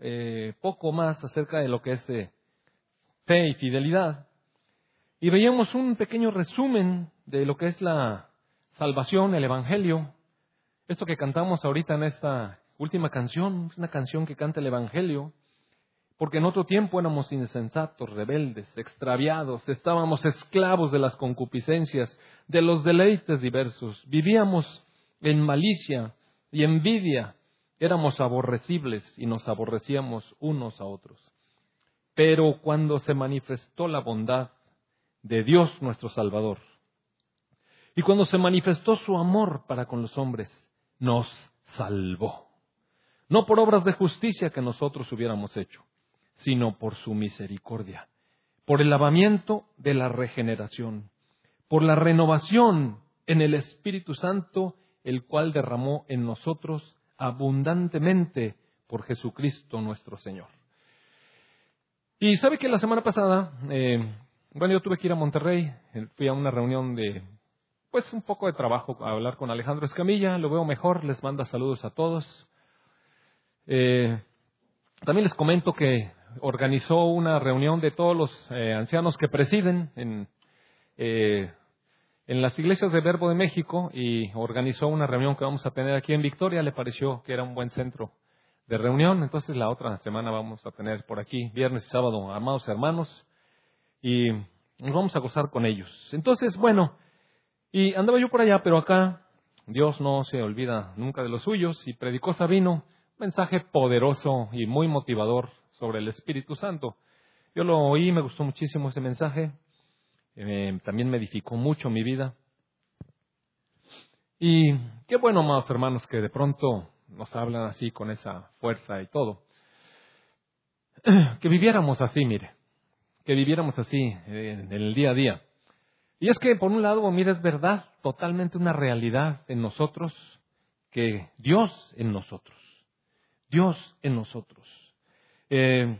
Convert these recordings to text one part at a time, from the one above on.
eh, poco más acerca de lo que es eh, fe y fidelidad. Y veíamos un pequeño resumen de lo que es la salvación, el Evangelio. Esto que cantamos ahorita en esta última canción, es una canción que canta el Evangelio, porque en otro tiempo éramos insensatos, rebeldes, extraviados, estábamos esclavos de las concupiscencias, de los deleites diversos, vivíamos en malicia y envidia, éramos aborrecibles y nos aborrecíamos unos a otros. Pero cuando se manifestó la bondad de Dios nuestro Salvador, y cuando se manifestó su amor para con los hombres, nos salvó. No por obras de justicia que nosotros hubiéramos hecho, sino por su misericordia, por el lavamiento de la regeneración, por la renovación en el Espíritu Santo, el cual derramó en nosotros abundantemente por Jesucristo nuestro Señor. Y sabe que la semana pasada, eh, bueno, yo tuve que ir a Monterrey, eh, fui a una reunión de, pues un poco de trabajo, a hablar con Alejandro Escamilla, lo veo mejor, les manda saludos a todos. Eh, también les comento que organizó una reunión de todos los ancianos que presiden en, en las iglesias de Verbo de México y organizó una reunión que vamos a tener aquí en Victoria. Le pareció que era un buen centro de reunión. Entonces la otra semana vamos a tener por aquí, viernes y sábado, amados hermanos, y nos vamos a gozar con ellos. Entonces, bueno, y andaba yo por allá, pero acá Dios no se olvida nunca de los suyos y predicó Sabino mensaje poderoso y muy motivador sobre el Espíritu Santo. Yo lo oí, me gustó muchísimo ese mensaje. También me edificó mucho mi vida. Y qué bueno, amados hermanos, que de pronto nos hablan así con esa fuerza y todo. Que viviéramos así, mire, que viviéramos así eh, en el día a día. Y es que, por un lado, mire, es verdad, totalmente una realidad en nosotros, que Dios en nosotros, Dios en nosotros. Eh,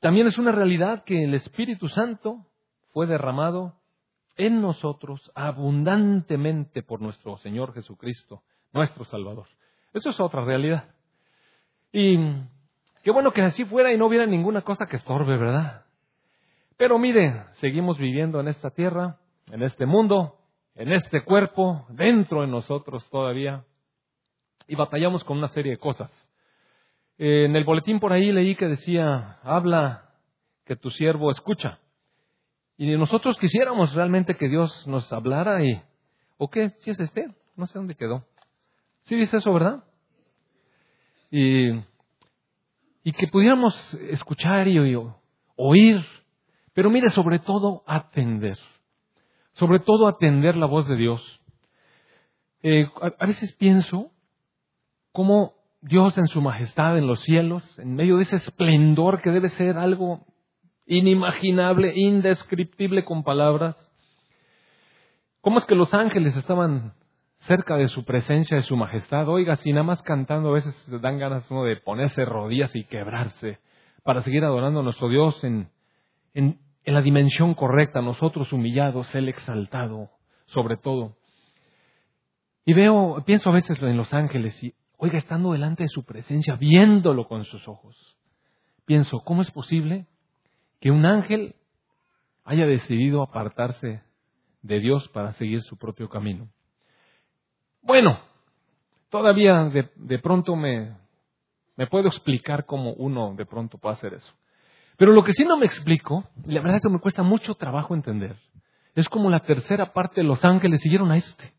también es una realidad que el Espíritu Santo fue derramado en nosotros abundantemente por nuestro Señor Jesucristo, nuestro Salvador. Eso es otra realidad. Y qué bueno que así fuera y no hubiera ninguna cosa que estorbe, ¿verdad? Pero mire, seguimos viviendo en esta tierra, en este mundo, en este cuerpo, dentro de nosotros todavía, y batallamos con una serie de cosas. En el boletín por ahí leí que decía, habla que tu siervo escucha. Y nosotros quisiéramos realmente que Dios nos hablara y, ¿o qué? Si es este, no sé dónde quedó. Sí dice eso, ¿verdad? Y, y que pudiéramos escuchar y, oír, pero mire, sobre todo atender. Sobre todo atender la voz de Dios. Eh, a veces pienso cómo Dios en su majestad en los cielos, en medio de ese esplendor que debe ser algo inimaginable, indescriptible con palabras. ¿Cómo es que los ángeles estaban cerca de su presencia, de su majestad? Oiga, si nada más cantando a veces dan ganas uno de ponerse rodillas y quebrarse para seguir adorando a nuestro Dios en, en, en la dimensión correcta, nosotros humillados, Él exaltado sobre todo. Y veo, pienso a veces en los ángeles y, oiga, estando delante de su presencia, viéndolo con sus ojos, pienso, ¿cómo es posible que un ángel haya decidido apartarse de Dios para seguir su propio camino. Bueno, todavía de, pronto me, me puedo explicar cómo uno de pronto puede hacer eso. Pero lo que sí no me explico, y la verdad es que me cuesta mucho trabajo entender, es como la tercera parte de los ángeles siguieron a este.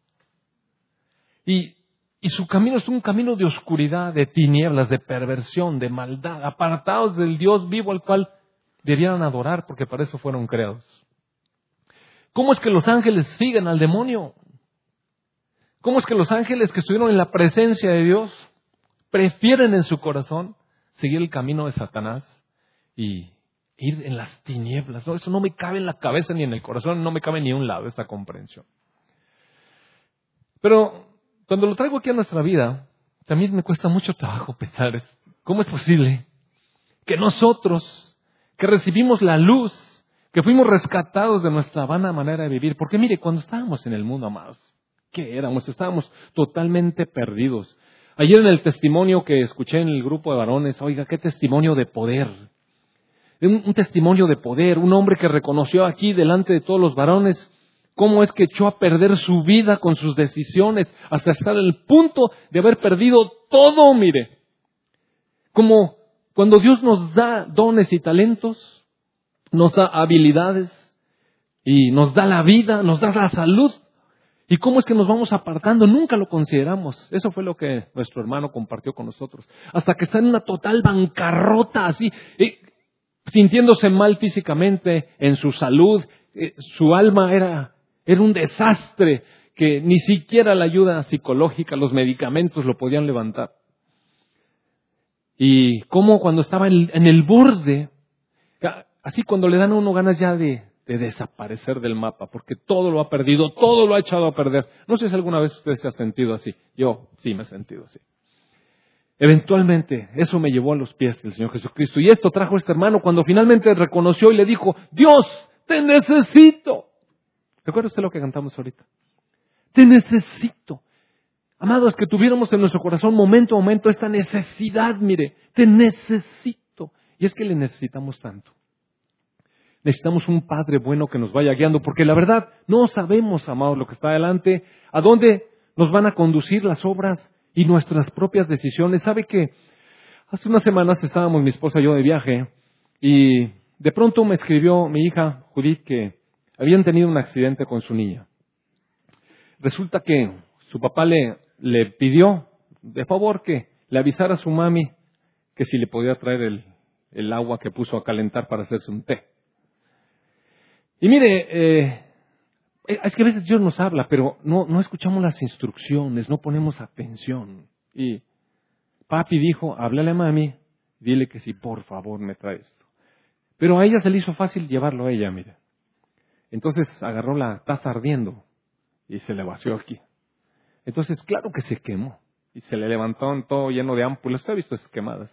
Y, y su camino es un camino de oscuridad, de tinieblas, de perversión, de maldad, apartados del Dios vivo al cual debieran adorar porque para eso fueron creados. ¿Cómo es que los ángeles siguen al demonio? ¿Cómo es que los ángeles que estuvieron en la presencia de Dios prefieren en su corazón seguir el camino de Satanás y ir en las tinieblas? No, eso no me cabe en la cabeza ni en el corazón, no me cabe ni en un lado esta comprensión. Pero cuando lo traigo aquí a nuestra vida, también me cuesta mucho trabajo pensar, ¿cómo es posible que nosotros que recibimos la luz, que fuimos rescatados de nuestra vana manera de vivir. Porque mire, cuando estábamos en el mundo, amados, ¿qué éramos? Estábamos totalmente perdidos. Ayer en el testimonio que escuché en el grupo de varones, oiga, qué testimonio de poder. Un, testimonio de poder, un hombre que reconoció aquí delante de todos los varones cómo es que echó a perder su vida con sus decisiones hasta estar en el punto de haber perdido todo, mire. Como cuando Dios nos da dones y talentos, nos da habilidades y nos da la vida, nos da la salud. ¿Y cómo es que nos vamos apartando? Nunca lo consideramos. Eso fue lo que nuestro hermano compartió con nosotros. Hasta que está en una total bancarrota, así, sintiéndose mal físicamente, en su salud, eh, su alma era un desastre que ni siquiera la ayuda psicológica, los medicamentos lo podían levantar. Y cómo cuando estaba en el borde, así cuando le dan a uno ganas ya de, de desaparecer del mapa, porque todo lo ha perdido, todo lo ha echado a perder. No sé si alguna vez usted se ha sentido así. Yo sí me he sentido así. Eventualmente, eso me llevó a los pies del Señor Jesucristo. Y esto trajo a este hermano cuando finalmente reconoció y le dijo, Dios, te necesito. ¿Recuerda usted lo que cantamos ahorita? Te necesito. Amados, que tuviéramos en nuestro corazón momento a momento esta necesidad, mire, te necesito. Y es que le necesitamos tanto. Necesitamos un Padre bueno que nos vaya guiando, porque la verdad no sabemos, amados, lo que está adelante, a dónde nos van a conducir las obras y nuestras propias decisiones. ¿Sabe que hace unas semanas estábamos mi esposa y yo de viaje y de pronto me escribió mi hija Judith que habían tenido un accidente con su niña. Resulta que su papá le, le pidió de favor que le avisara a su mami que si le podía traer el, el agua que puso a calentar para hacerse un té. Y mire, eh, es que a veces Dios nos habla, pero no, no escuchamos las instrucciones, no ponemos atención. Y papi dijo, háblale a mami, dile que si por favor me trae esto. Pero a ella se le hizo fácil llevarlo a ella, mire. Entonces agarró la taza ardiendo y se le vació aquí. Entonces, claro que se quemó. Y se le levantó en todo lleno de ámpulas. Usted ha visto esas quemadas.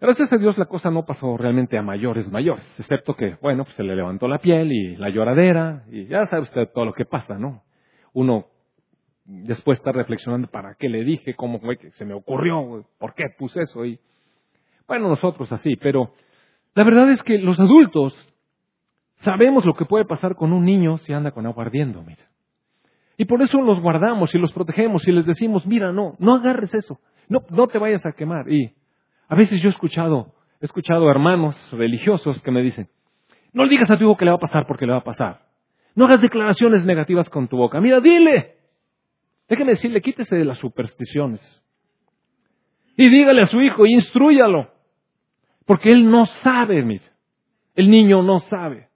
Gracias a Dios la cosa no pasó realmente a mayores mayores, excepto que, bueno, pues se le levantó la piel y la lloradera, y ya sabe usted todo lo que pasa, ¿no? Uno después está reflexionando, ¿para qué le dije? ¿Cómo fue que se me ocurrió? ¿Por qué puse eso? Y bueno, nosotros así, pero la verdad es que los adultos sabemos lo que puede pasar con un niño si anda con agua ardiendo, mira. Y por eso los guardamos y los protegemos y les decimos, mira, no, no agarres eso, no, no te vayas a quemar. Y a veces yo he escuchado, he escuchado hermanos religiosos que me dicen, no le digas a tu hijo que le va a pasar porque le va a pasar. No hagas declaraciones negativas con tu boca. Mira, dile. Déjeme decirle, quítese de las supersticiones. Y dígale a su hijo, instruyalo. Porque él no sabe, mire. El niño no sabe.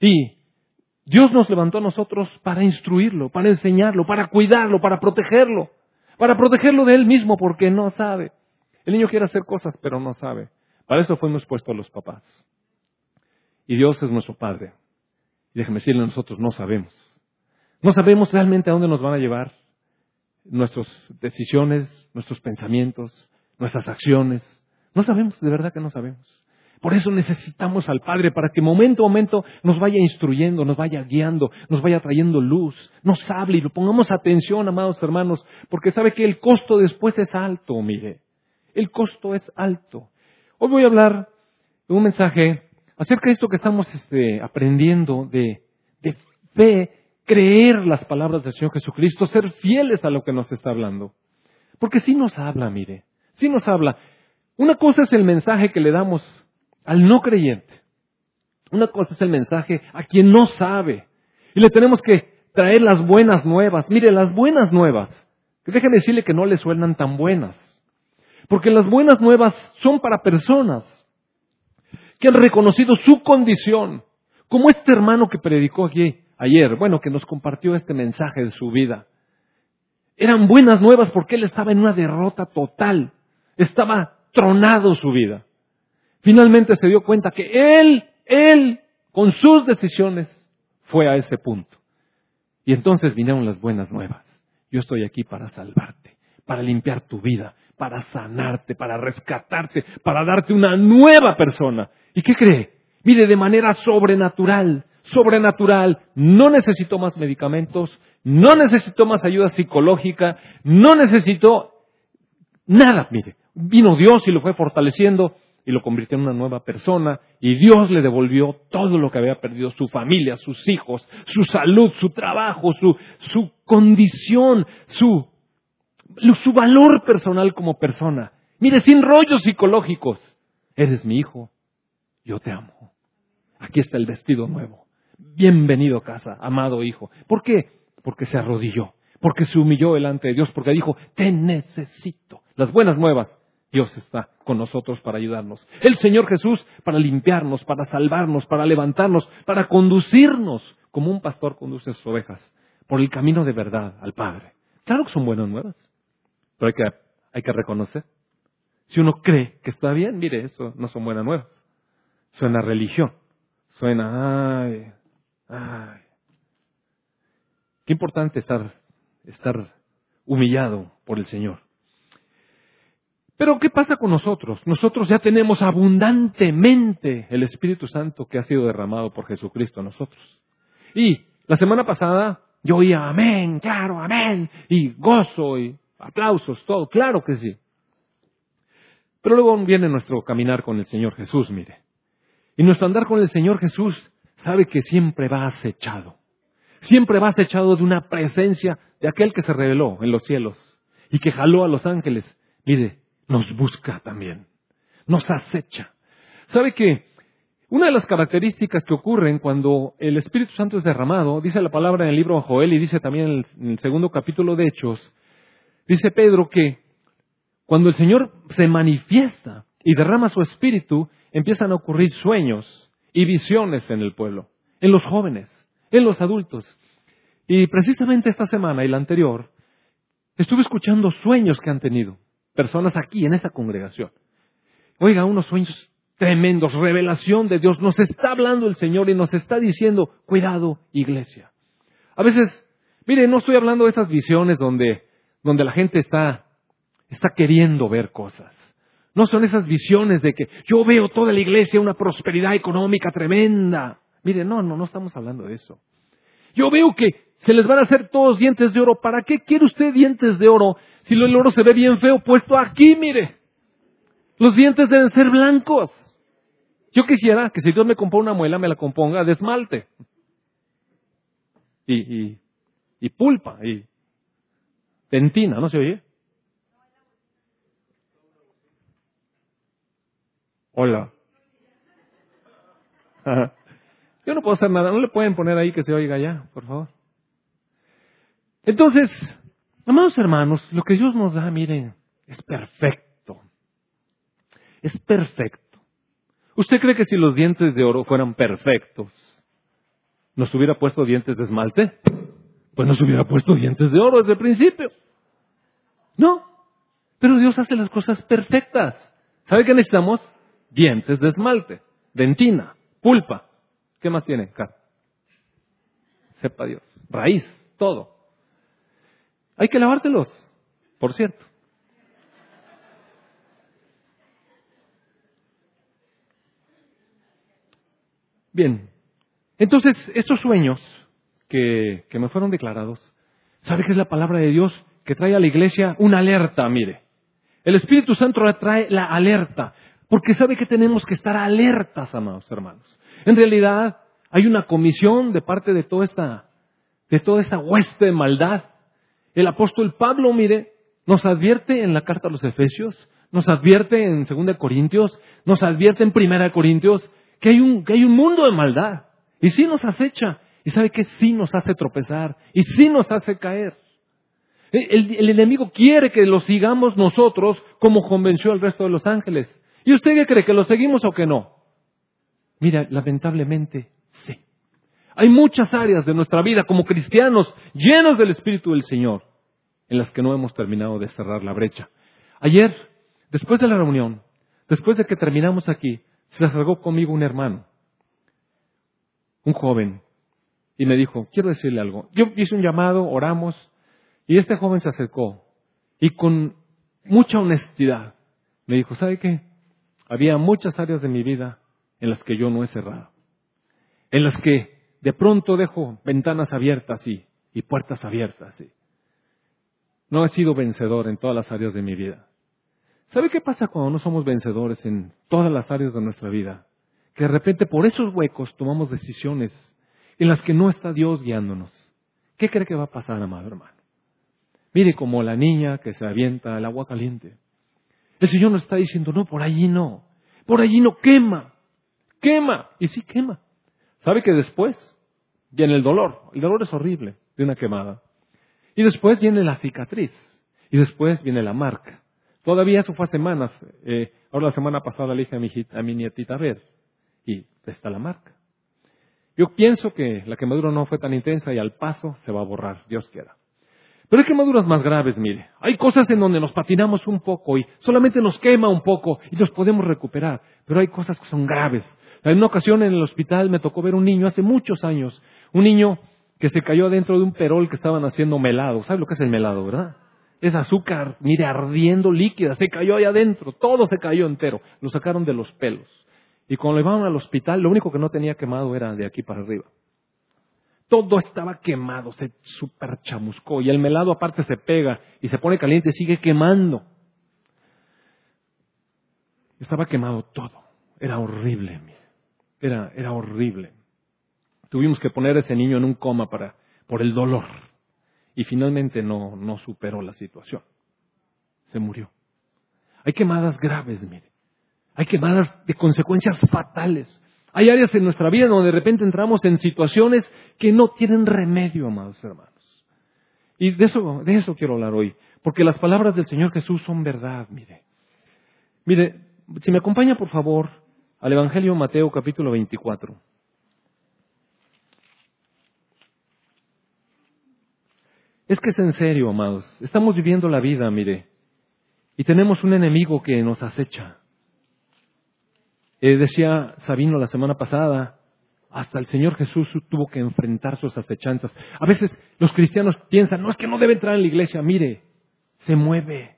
Y Dios nos levantó a nosotros para instruirlo, para enseñarlo, para cuidarlo, para protegerlo. Para protegerlo de él mismo porque no sabe. El niño quiere hacer cosas, pero no sabe. Para eso fuimos puestos los papás. Y Dios es nuestro Padre. Y déjeme decirle, nosotros no sabemos. No sabemos realmente a dónde nos van a llevar nuestras decisiones, nuestros pensamientos, nuestras acciones. No sabemos, de verdad que no sabemos. Por eso necesitamos al Padre para que momento a momento nos vaya instruyendo, nos vaya guiando, nos vaya trayendo luz, nos hable y lo pongamos atención, amados hermanos, porque sabe que el costo después es alto, mire el costo es alto. Hoy voy a hablar de un mensaje acerca de esto que estamos este, aprendiendo de, de fe, creer las palabras del Señor Jesucristo, ser fieles a lo que nos está hablando. Porque sí nos habla, mire, sí nos habla. Una cosa es el mensaje que le damos al no creyente. Una cosa es el mensaje a quien no sabe. Y le tenemos que traer las buenas nuevas. Mire, las buenas nuevas, que déjenme decirle que no le suenan tan buenas. Porque las buenas nuevas son para personas que han reconocido su condición, como este hermano que predicó aquí ayer, bueno, que nos compartió este mensaje de su vida. Eran buenas nuevas porque él estaba en una derrota total, estaba tronado su vida. Finalmente se dio cuenta que él, él, con sus decisiones, fue a ese punto. Y entonces vinieron las buenas nuevas. Yo estoy aquí para salvarte, para limpiar tu vida, para sanarte, para rescatarte, para darte una nueva persona. ¿Y qué cree? Mire, de manera sobrenatural, sobrenatural, no necesito más medicamentos, no necesitó más ayuda psicológica, no necesitó nada, mire. Vino Dios y lo fue fortaleciendo y lo convirtió en una nueva persona y Dios le devolvió todo lo que había perdido, su familia, sus hijos, su salud, su trabajo, su, condición, su, su valor personal como persona. Mire, sin rollos psicológicos, eres mi hijo, yo te amo. Aquí está el vestido nuevo. Bienvenido a casa, amado hijo. ¿Por qué? Porque se arrodilló, porque se humilló delante de Dios, porque dijo, te necesito. Las buenas nuevas, Dios está con nosotros para ayudarnos. El Señor Jesús para limpiarnos, para salvarnos, para levantarnos, para conducirnos, como un pastor conduce a sus ovejas, por el camino de verdad al Padre. Claro que son buenas nuevas, pero hay que, hay que reconocer. Si uno cree que está bien, mire, eso no son buenas nuevas. Suena religión. Suena, ay, ay. Qué importante estar, estar humillado por el Señor. Pero ¿qué pasa con nosotros? Nosotros ya tenemos abundantemente el Espíritu Santo que ha sido derramado por Jesucristo a nosotros. Y la semana pasada yo oía amén, claro, amén, y gozo y aplausos, todo, claro que sí. Pero luego viene nuestro caminar con el Señor Jesús, mire. Y nuestro andar con el Señor Jesús sabe que siempre va acechado. Siempre va acechado de una presencia de aquel que se reveló en los cielos y que jaló a los ángeles. Mire, nos busca también. Nos acecha. ¿Sabe que una de las características que ocurren cuando el Espíritu Santo es derramado, dice la palabra en el libro de Joel y dice también en el, en el segundo capítulo de Hechos, dice Pedro que cuando el Señor se manifiesta y derrama su espíritu, empiezan a ocurrir sueños y visiones en el pueblo, en los jóvenes, en los adultos. Y precisamente esta semana y la anterior, estuve escuchando sueños que han tenido personas aquí en esta congregación. Oiga, unos sueños tremendos, revelación de Dios. Nos está hablando el Señor y nos está diciendo, cuidado, iglesia. A veces, mire, no estoy hablando de esas visiones donde, donde la gente está, está queriendo ver cosas. No son esas visiones de que yo veo toda la iglesia una prosperidad económica tremenda. Mire, no, no, no estamos hablando de eso. Yo veo que se les van a hacer todos dientes de oro. ¿Para qué quiere usted dientes de oro si el oro se ve bien feo puesto aquí, mire? Los dientes deben ser blancos. Yo quisiera que si Dios me compone una muela, me la componga de esmalte. Y, y, y pulpa, y dentina, ¿no se oye? Hola. Yo no puedo hacer nada. ¿No le pueden poner ahí que se oiga ya, por favor? Entonces, amados hermanos, lo que Dios nos da, miren, es perfecto. Es perfecto. ¿Usted cree que si los dientes de oro fueran perfectos, nos hubiera puesto dientes de esmalte? Pues nos hubiera puesto dientes de oro desde el principio. No. Pero Dios hace las cosas perfectas. ¿Sabe qué necesitamos? dientes de esmalte, dentina, pulpa. ¿Qué más tiene? Sepa Dios. Raíz, todo. Hay que lavárselos, por cierto. Bien, entonces estos sueños que, que me fueron declarados, ¿sabe qué es la palabra de Dios que trae a la iglesia una alerta? Mire, el Espíritu Santo trae la alerta. Porque sabe que tenemos que estar alertas, amados hermanos. En realidad, hay una comisión de parte de toda esta, de toda esta hueste de maldad. El apóstol Pablo, mire, nos advierte en la carta a los Efesios, nos advierte en 2 Corintios, nos advierte en 1 Corintios que hay un, que hay un mundo de maldad. Y sí nos acecha. Y sabe que sí nos hace tropezar. Y sí nos hace caer. El, el enemigo quiere que lo sigamos nosotros como convenció al resto de los ángeles. ¿Y usted qué cree? ¿Que lo seguimos o que no? Mira, lamentablemente. Hay muchas áreas de nuestra vida como cristianos llenos del Espíritu del Señor en las que no hemos terminado de cerrar la brecha. Ayer, después de la reunión, después de que terminamos aquí, se acercó conmigo un hermano, un joven, y me dijo, quiero decirle algo. Yo hice un llamado, oramos, y este joven se acercó y con mucha honestidad me dijo, ¿sabe qué? había muchas áreas de mi vida en las que yo no he cerrado, en las que de pronto dejo ventanas abiertas y, y puertas abiertas. Sí. No he sido vencedor en todas las áreas de mi vida. ¿Sabe qué pasa cuando no somos vencedores en todas las áreas de nuestra vida? Que de repente por esos huecos tomamos decisiones en las que no está Dios guiándonos. ¿Qué cree que va a pasar, amado hermano? Mire como la niña que se avienta al agua caliente. El Señor nos está diciendo, no, por allí no, por allí no quema, quema, y sí quema. ¿Sabe que después viene el dolor? El dolor es horrible de una quemada. Y después viene la cicatriz, y después viene la marca. Todavía eso fue hace semanas. Eh, ahora la semana pasada le dije a mi, a mi nietita a ver, y está la marca. Yo pienso que la quemadura no fue tan intensa y al paso se va a borrar, Dios quiera. Pero hay quemaduras más graves, mire. Hay cosas en donde nos patinamos un poco y solamente nos quema un poco y nos podemos recuperar. Pero hay cosas que son graves. En una ocasión en el hospital me tocó ver un niño hace muchos años, un niño que se cayó adentro de un perol que estaban haciendo melado. ¿Sabe lo que es el melado, verdad? Es azúcar, mire, ardiendo líquida, se cayó ahí adentro, todo se cayó entero. Lo sacaron de los pelos. Y cuando lo llevaron al hospital, lo único que no tenía quemado era de aquí para arriba. Todo estaba quemado, se super chamuscó. Y el melado aparte se pega y se pone caliente y sigue quemando. Estaba quemado todo. Era horrible, era, era horrible. Tuvimos que poner a ese niño en un coma para, por el dolor. Y finalmente no, no superó la situación. Se murió. Hay quemadas graves, mire. Hay quemadas de consecuencias fatales. Hay áreas en nuestra vida donde de repente entramos en situaciones que no tienen remedio, amados hermanos. Y de eso, de eso quiero hablar hoy, porque las palabras del Señor Jesús son verdad, mire. Mire, si me acompaña por favor al Evangelio Mateo capítulo 24. Es que es en serio, amados. Estamos viviendo la vida, mire. Y tenemos un enemigo que nos acecha. Eh, decía Sabino la semana pasada, hasta el Señor Jesús tuvo que enfrentar sus acechanzas. A veces los cristianos piensan, no es que no debe entrar en la iglesia, mire, se mueve,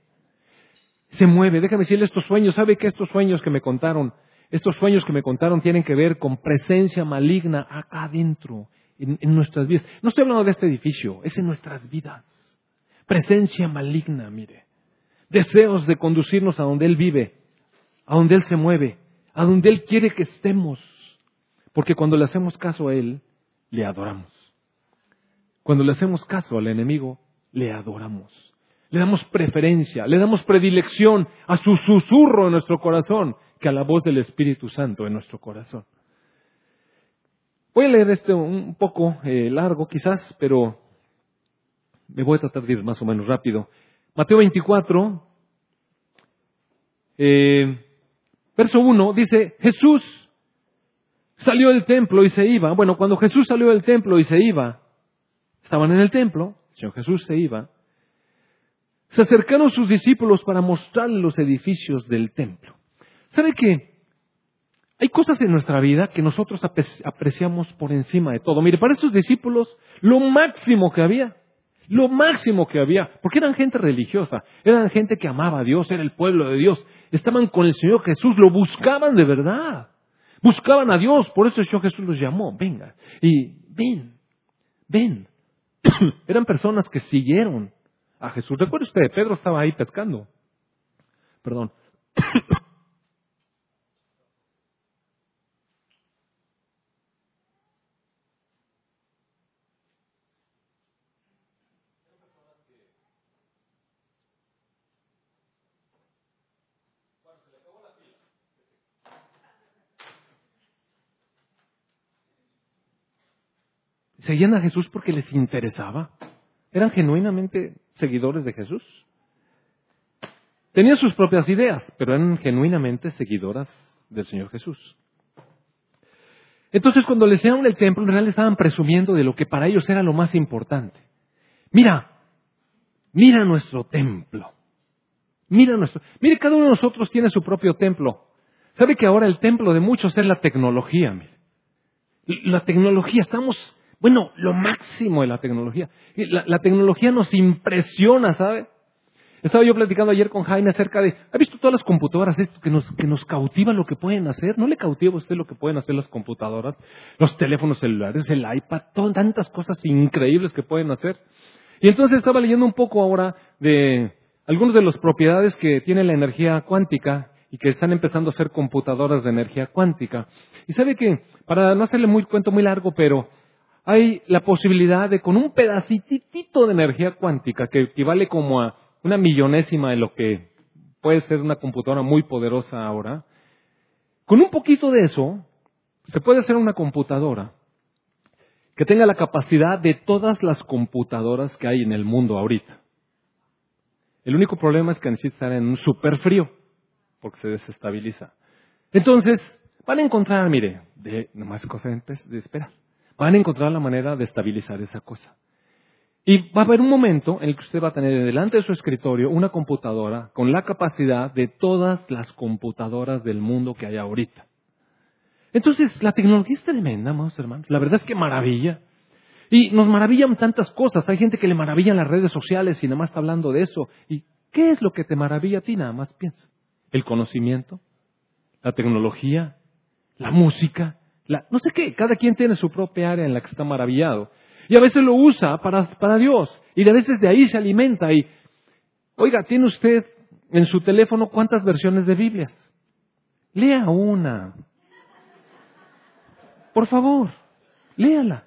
se mueve. Déjame decirle estos sueños, ¿sabe que estos sueños que me contaron, estos sueños que me contaron tienen que ver con presencia maligna acá adentro, en, en nuestras vidas? No estoy hablando de este edificio, es en nuestras vidas. Presencia maligna, mire. Deseos de conducirnos a donde Él vive, a donde Él se mueve a donde Él quiere que estemos. Porque cuando le hacemos caso a Él, le adoramos. Cuando le hacemos caso al enemigo, le adoramos. Le damos preferencia, le damos predilección a su susurro en nuestro corazón que a la voz del Espíritu Santo en nuestro corazón. Voy a leer este un poco eh, largo quizás, pero me voy a tratar de ir más o menos rápido. Mateo 24, eh, Verso 1 dice, Jesús salió del templo y se iba. Bueno, cuando Jesús salió del templo y se iba, estaban en el templo, Señor Jesús se iba, se acercaron sus discípulos para mostrarle los edificios del templo. ¿Sabe qué? Hay cosas en nuestra vida que nosotros apreciamos por encima de todo. Mire, para estos discípulos, lo máximo que había, lo máximo que había, porque eran gente religiosa, eran gente que amaba a Dios, era el pueblo de Dios, estaban con el Señor Jesús, lo buscaban de verdad. Buscaban a Dios, por eso el Señor Jesús los llamó, venga, y ven, ven. Eran personas que siguieron a Jesús. Recuerde usted, Pedro estaba ahí pescando. Perdón. seguían a Jesús porque les interesaba. Eran genuinamente seguidores de Jesús. Tenían sus propias ideas, pero eran genuinamente seguidoras del Señor Jesús. Entonces, cuando les enseñaron el templo, en realidad estaban presumiendo de lo que para ellos era lo más importante. Mira, mira nuestro templo. Mira nuestro. Mire, cada uno de nosotros tiene su propio templo. ¿Sabe que ahora el templo de muchos es la tecnología? La tecnología, estamos bueno, lo máximo de la tecnología. La, tecnología nos impresiona, ¿sabe? Estaba yo platicando ayer con Jaime acerca de, ¿ha visto todas las computadoras esto que nos, que nos cautiva lo que pueden hacer? ¿No le cautiva a usted lo que pueden hacer las computadoras? Los teléfonos celulares, el iPad, tantas cosas increíbles que pueden hacer. Y entonces estaba leyendo un poco ahora de algunas de las propiedades que tiene la energía cuántica y que están empezando a ser computadoras de energía cuántica. Y sabe que, para no hacerle muy cuento muy largo, pero hay la posibilidad de con un pedacitito de energía cuántica que equivale como a una millonésima de lo que puede ser una computadora muy poderosa ahora, con un poquito de eso se puede hacer una computadora que tenga la capacidad de todas las computadoras que hay en el mundo ahorita. El único problema es que necesita estar en un super frío, porque se desestabiliza. Entonces, van a encontrar, mire, de nomás cosa de esperar, van a encontrar la manera de estabilizar esa cosa. Y va a haber un momento en el que usted va a tener delante de su escritorio una computadora con la capacidad de todas las computadoras del mundo que hay ahorita. Entonces, la tecnología es tremenda, amados hermanos. La verdad es que maravilla. Y nos maravillan tantas cosas. Hay gente que le maravillan las redes sociales y nada más está hablando de eso. ¿Y qué es lo que te maravilla a ti? Nada más piensa. El conocimiento, la tecnología, la música, no sé qué. Cada quien tiene su propia área en la que está maravillado. Y a veces lo usa para, para Dios. Y a veces de ahí se alimenta. Y, oiga, ¿tiene usted en su teléfono cuántas versiones de Biblias? Lea una. Por favor, léala.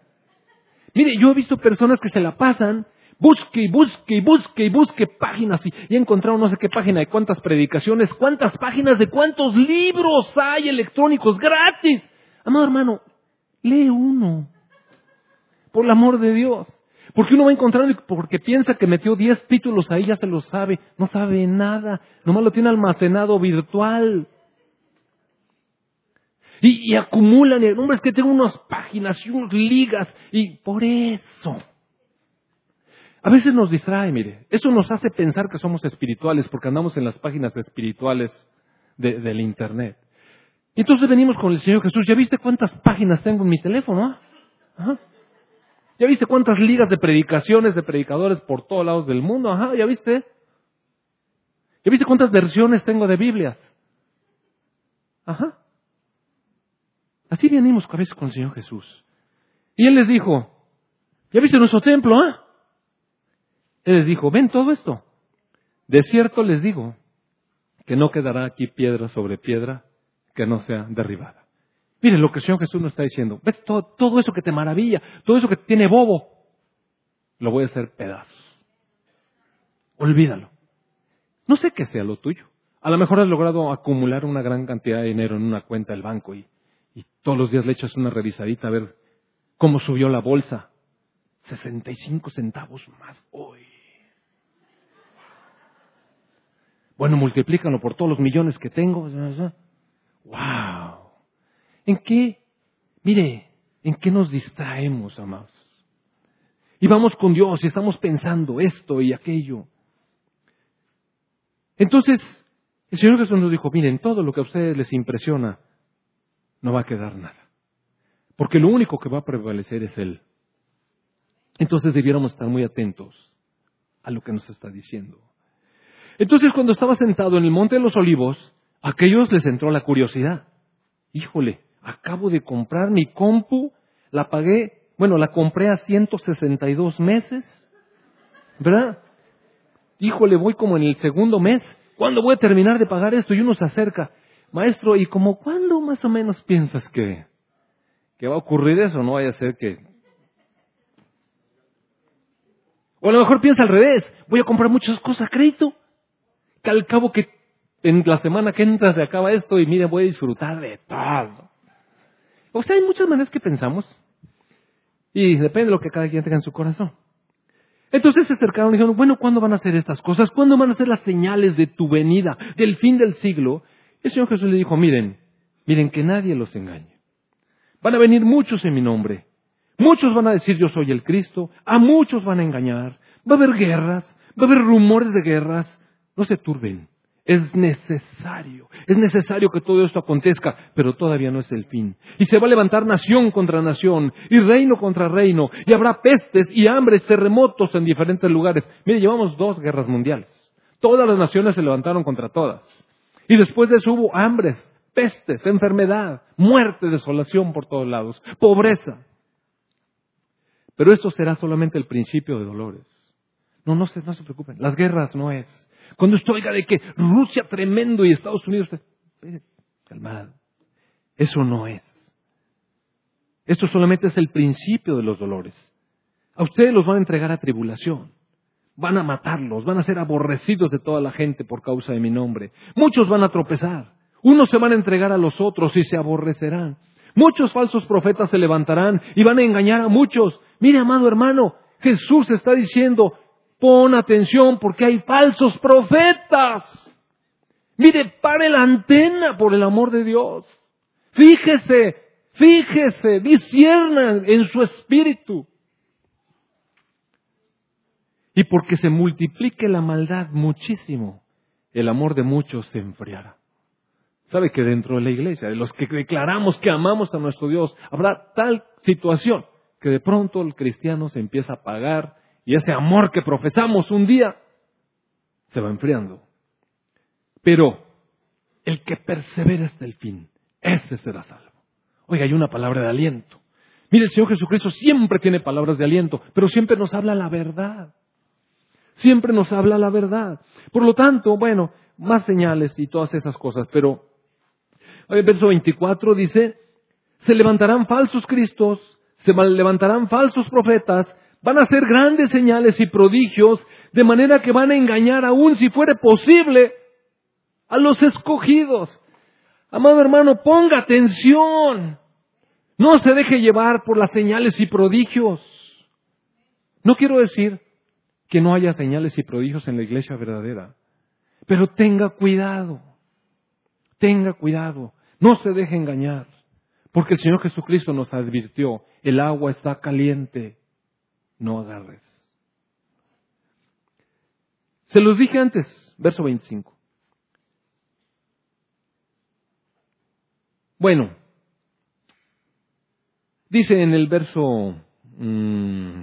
Mire, yo he visto personas que se la pasan, busque y busque y busque y busque páginas y, he encontrado no sé qué página de cuántas predicaciones, cuántas páginas de cuántos libros hay electrónicos gratis. Amado hermano, lee uno por el amor de Dios. Porque uno va encontrando porque piensa que metió 10 títulos ahí, ya se lo sabe. No sabe nada. Nomás lo tiene almacenado virtual. Y, acumulan, y, hombre, es que tengo unas páginas y unas ligas. Y por eso. A veces nos distrae, mire. Eso nos hace pensar que somos espirituales porque andamos en las páginas espirituales del Internet. Entonces venimos con el Señor Jesús. ¿Ya viste cuántas páginas tengo en mi teléfono? Ajá. ¿Ya viste cuántas ligas de predicaciones de predicadores por todos lados del mundo? Ajá, ¿ya viste? ¿Ya viste cuántas versiones tengo de Biblias? Ajá. Así venimos a veces con el Señor Jesús. Y Él les dijo, ¿ya viste nuestro templo? Ah? Él les dijo, ven todo esto. De cierto les digo que no quedará aquí piedra sobre piedra que no sea derribada. Mire lo que el Señor Jesús nos está diciendo. ¿Ves todo, todo eso que te maravilla? Todo eso que tiene bobo. Lo voy a hacer pedazos. Olvídalo. No sé qué sea lo tuyo. A lo mejor has logrado acumular una gran cantidad de dinero en una cuenta del banco y, y todos los días le echas una revisadita a ver cómo subió la bolsa. 65 centavos más hoy. Bueno, multiplícalo por todos los millones que tengo. ¡Wow! ¿En qué? Mire, ¿en qué nos distraemos, amados? Y vamos con Dios y estamos pensando esto y aquello. Entonces, el Señor Jesús nos dijo, miren, todo lo que a ustedes les impresiona, no va a quedar nada. Porque lo único que va a prevalecer es Él. Entonces debiéramos estar muy atentos a lo que nos está diciendo. Entonces cuando estaba sentado en el monte de los olivos, a aquellos les entró la curiosidad. Híjole, acabo de comprar mi compu, la pagué, bueno, la compré a 162 meses, ¿verdad? Híjole, voy como en el segundo mes. ¿Cuándo voy a terminar de pagar esto? Y uno se acerca. Maestro, ¿y como cuándo más o menos piensas que, que va a ocurrir eso? No vaya a ser que... O a lo mejor piensa al revés. Voy a comprar muchas cosas a crédito. Que al cabo que en la semana que entra se acaba esto y mire, voy a disfrutar de todo. O sea, hay muchas maneras que pensamos. Y depende de lo que cada quien tenga en su corazón. Entonces se acercaron y dijeron, bueno, ¿cuándo van a hacer estas cosas? ¿Cuándo van a ser las señales de tu venida, del fin del siglo? El Señor Jesús le dijo, miren, miren que nadie los engañe. Van a venir muchos en mi nombre. Muchos van a decir yo soy el Cristo. A muchos van a engañar. Va a haber guerras. Va a haber rumores de guerras. No se turben. Es necesario, es necesario que todo esto acontezca, pero todavía no es el fin. Y se va a levantar nación contra nación, y reino contra reino, y habrá pestes y hambres, terremotos en diferentes lugares. Mire, llevamos dos guerras mundiales. Todas las naciones se levantaron contra todas. Y después de eso hubo hambres, pestes, enfermedad, muerte, desolación por todos lados, pobreza. Pero esto será solamente el principio de dolores. No, no se, no se preocupen. Las guerras no es. Cuando usted oiga de que Rusia tremendo y Estados Unidos, calmado. Eso no es. Esto solamente es el principio de los dolores. A ustedes los van a entregar a tribulación. Van a matarlos, van a ser aborrecidos de toda la gente por causa de mi nombre. Muchos van a tropezar. Unos se van a entregar a los otros y se aborrecerán. Muchos falsos profetas se levantarán y van a engañar a muchos. Mire, amado hermano, Jesús está diciendo, pon atención porque hay falsos profetas. Mire, pare la antena por el amor de Dios. Fíjese, fíjese, disciernan en su espíritu. Y porque se multiplique la maldad muchísimo, el amor de muchos se enfriará. ¿Sabe que dentro de la iglesia, de los que declaramos que amamos a nuestro Dios, habrá tal situación que de pronto el cristiano se empieza a apagar y ese amor que profesamos un día se va enfriando? Pero el que persevera hasta el fin, ese será salvo. Oiga, hay una palabra de aliento. Mire, el Señor Jesucristo siempre tiene palabras de aliento, pero siempre nos habla la verdad. Siempre nos habla la verdad. Por lo tanto, bueno, más señales y todas esas cosas, pero el verso 24 dice, se levantarán falsos cristos, se levantarán falsos profetas, van a hacer grandes señales y prodigios, de manera que van a engañar aún si fuere posible a los escogidos. Amado hermano, ponga atención. No se deje llevar por las señales y prodigios. No quiero decir que no haya señales y prodigios en la iglesia verdadera. Pero tenga cuidado, tenga cuidado, no se deje engañar, porque el Señor Jesucristo nos advirtió, el agua está caliente, no agarres. Se los dije antes, verso 25. Bueno, dice en el verso mm,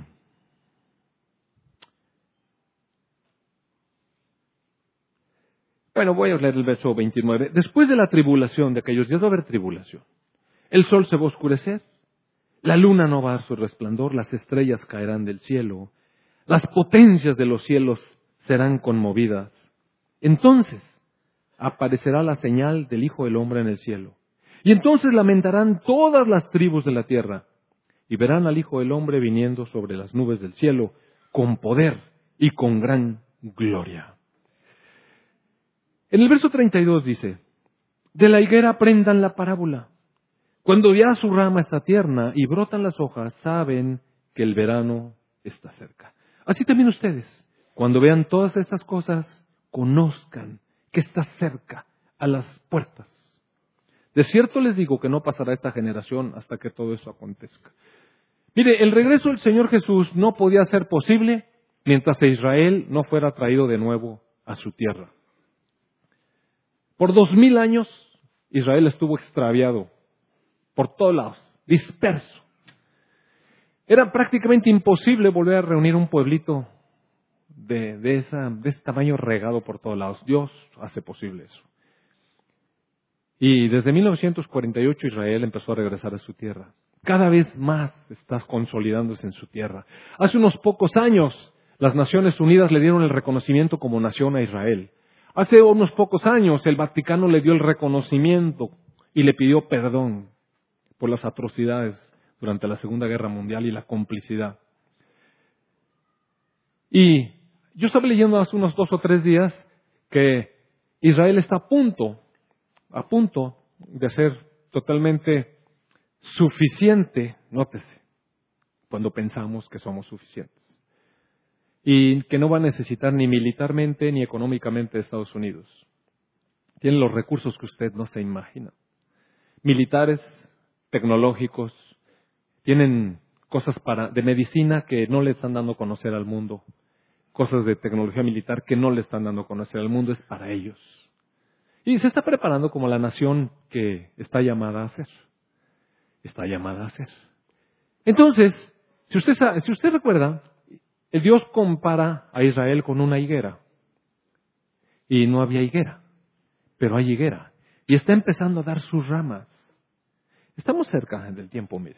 Bueno, voy a leer el verso 29. Después de la tribulación de aquellos días va a haber tribulación. El sol se va a oscurecer, la luna no va a dar su resplandor, las estrellas caerán del cielo, las potencias de los cielos serán conmovidas. Entonces aparecerá la señal del Hijo del Hombre en el cielo. Y entonces lamentarán todas las tribus de la tierra y verán al Hijo del Hombre viniendo sobre las nubes del cielo con poder y con gran gloria. En el verso 32 dice, de la higuera aprendan la parábola. Cuando ya su rama está tierna y brotan las hojas, saben que el verano está cerca. Así también ustedes, cuando vean todas estas cosas, conozcan que está cerca, a las puertas. De cierto les digo que no pasará esta generación hasta que todo eso acontezca. Mire, el regreso del Señor Jesús no podía ser posible mientras Israel no fuera traído de nuevo a su tierra. Por dos mil años Israel estuvo extraviado por todos lados, disperso. Era prácticamente imposible volver a reunir un pueblito de, ese tamaño regado por todos lados. Dios hace posible eso. Y desde 1948 Israel empezó a regresar a su tierra. Cada vez más está consolidándose en su tierra. Hace unos pocos años las Naciones Unidas le dieron el reconocimiento como nación a Israel. Hace unos pocos años el Vaticano le dio el reconocimiento y le pidió perdón por las atrocidades durante la Segunda Guerra Mundial y la complicidad. Y yo estaba leyendo hace unos dos o tres días que Israel está a punto, a punto de ser totalmente suficiente, nótese, cuando pensamos que somos suficientes y que no va a necesitar ni militarmente ni económicamente de Estados Unidos. Tienen los recursos que usted no se imagina. Militares, tecnológicos, tienen cosas para, de medicina que no le están dando a conocer al mundo, cosas de tecnología militar que no le están dando a conocer al mundo, es para ellos. Y se está preparando como la nación que está llamada a ser. Está llamada a ser. Entonces, si usted, si usted recuerda, el Dios compara a Israel con una higuera. y no había higuera, pero hay higuera y está empezando a dar sus ramas. Estamos cerca del tiempo, mire.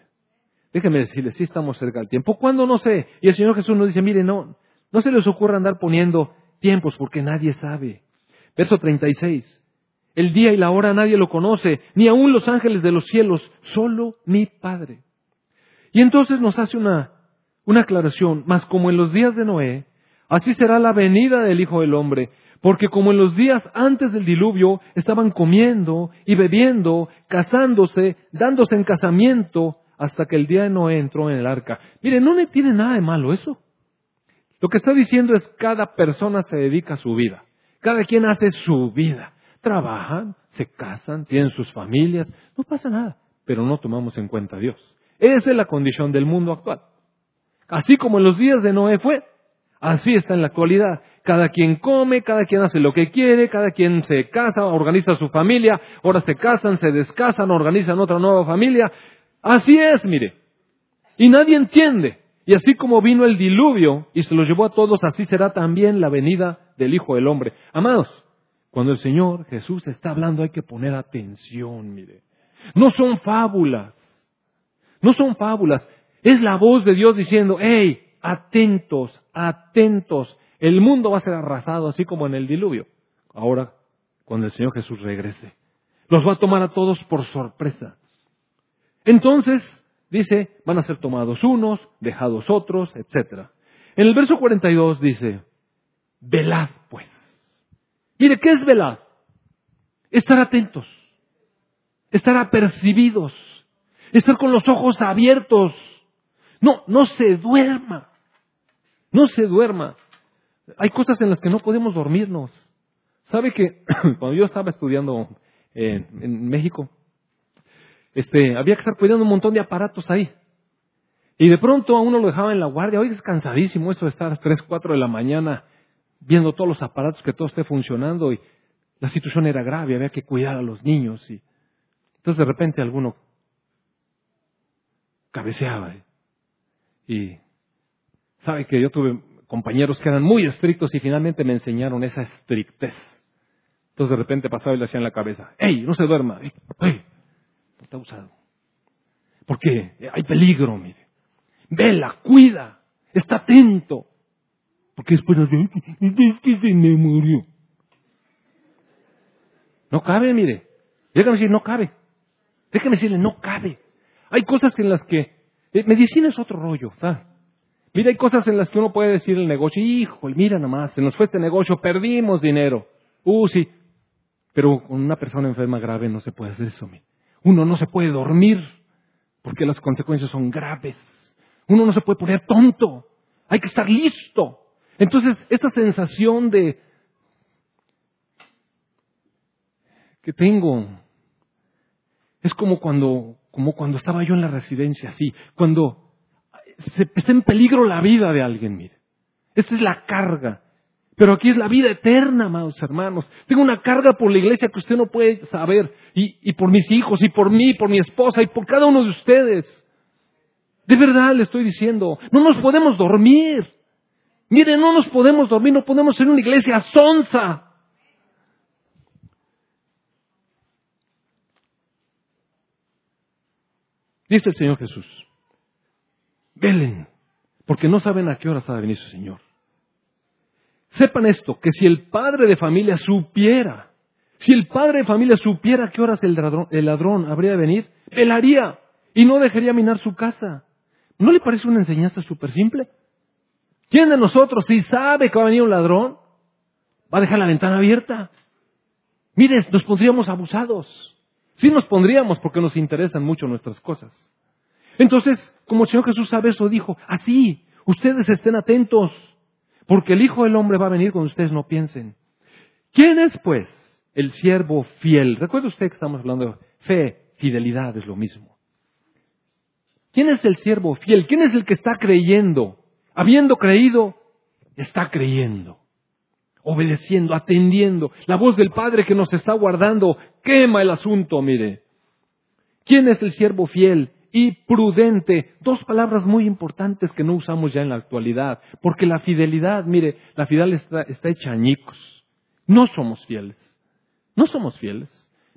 Déjeme decirle, sí estamos cerca del tiempo. ¿Cuándo? No sé. Y el Señor Jesús nos dice, mire, no, no se les ocurra andar poniendo tiempos porque nadie sabe. Verso 36. El día y la hora nadie lo conoce, ni aun los ángeles de los cielos, solo mi Padre. Y entonces nos hace una, una aclaración, más como en los días de Noé, así será la venida del Hijo del Hombre, porque como en los días antes del diluvio estaban comiendo y bebiendo, casándose, dándose en casamiento, hasta que el día de Noé entró en el arca. Mire, no le tiene nada de malo eso. Lo que está diciendo es cada persona se dedica a su vida. Cada quien hace su vida. Trabajan, se casan, tienen sus familias. No pasa nada. Pero no tomamos en cuenta a Dios. Esa es la condición del mundo actual. Así como en los días de Noé fue, así está en la actualidad. Cada quien come, cada quien hace lo que quiere, cada quien se casa, organiza su familia, ahora se casan, se descasan, organizan otra nueva familia. Así es, mire. Y nadie entiende. Y así como vino el diluvio y se lo llevó a todos, así será también la venida del Hijo del Hombre. Amados, cuando el Señor Jesús está hablando hay que poner atención, mire. No son fábulas. No son fábulas. Es la voz de Dios diciendo, hey, atentos, atentos. El mundo va a ser arrasado así como en el diluvio. Ahora, cuando el Señor Jesús regrese, los va a tomar a todos por sorpresa. Entonces, dice, van a ser tomados unos, dejados otros, etc. En el verso 42 dice, velad pues. Mire, ¿qué es velad? Estar atentos, estar apercibidos, estar con los ojos abiertos. No, no se duerma, no se duerma. Hay cosas en las que no podemos dormirnos. ¿Sabe que cuando yo estaba estudiando en, en México, este, había que estar cuidando un montón de aparatos ahí. Y de pronto a uno lo dejaba en la guardia. Hoy es cansadísimo eso de estar a las 3, 4 de la mañana viendo todos los aparatos, que todo esté funcionando. Y la situación era grave, había que cuidar a los niños. Y entonces de repente alguno cabeceaba. ¿eh? Y sabe que yo tuve compañeros que eran muy estrictos y finalmente me enseñaron esa estrictez. Entonces de repente pasaba y le hacían la cabeza, ¡Ey, no se duerma! ¡Ey! está usado. Porque hay peligro, mire. Vela, cuida, está atento. Porque después es que se me murió. No cabe, mire. Déjame decir, no cabe. Déjame decirle, no cabe. Hay cosas en las que... Eh, medicina es otro rollo, ¿sabes? Mira, hay cosas en las que uno puede decir el negocio, hijo, mira nomás, se nos fue este negocio, perdimos dinero. Uh, sí. Pero con una persona enferma grave no se puede hacer eso, mire. Uno no se puede dormir porque las consecuencias son graves. Uno no se puede poner tonto. Hay que estar listo. Entonces, esta sensación de que tengo es como cuando, como cuando estaba yo en la residencia, así, cuando se, está en peligro la vida de alguien, mire. Esta es la carga. Pero aquí es la vida eterna, amados hermanos. Tengo una carga por la iglesia que usted no puede saber. Y, y, por mis hijos, y por mí, por mi esposa, y por cada uno de ustedes. De verdad le estoy diciendo, no nos podemos dormir. Mire, no nos podemos dormir, no podemos ser una iglesia sonza. Dice el Señor Jesús, velen, porque no saben a qué hora ha de venir su Señor. Sepan esto, que si el padre de familia supiera, si el padre de familia supiera a qué horas el ladrón, el ladrón habría de venir, velaría y no dejaría minar su casa. ¿No le parece una enseñanza súper simple? ¿Quién de nosotros, si sabe que va a venir un ladrón, va a dejar la ventana abierta? Mire, nos pondríamos abusados. Sí nos pondríamos porque nos interesan mucho nuestras cosas. Entonces, como el Señor Jesús sabe eso, dijo, así, ustedes estén atentos. Porque el Hijo del Hombre va a venir cuando ustedes no piensen. ¿Quién es, pues, el siervo fiel? Recuerde usted que estamos hablando de fe, fidelidad, es lo mismo. ¿Quién es el siervo fiel? ¿Quién es el que está creyendo? Habiendo creído, está creyendo, obedeciendo, atendiendo. La voz del Padre que nos está guardando quema el asunto, mire. ¿Quién es el siervo fiel? Y prudente. Dos palabras muy importantes que no usamos ya en la actualidad, porque la fidelidad, mire, la fidelidad está, hecha añicos. No somos fieles. No somos fieles.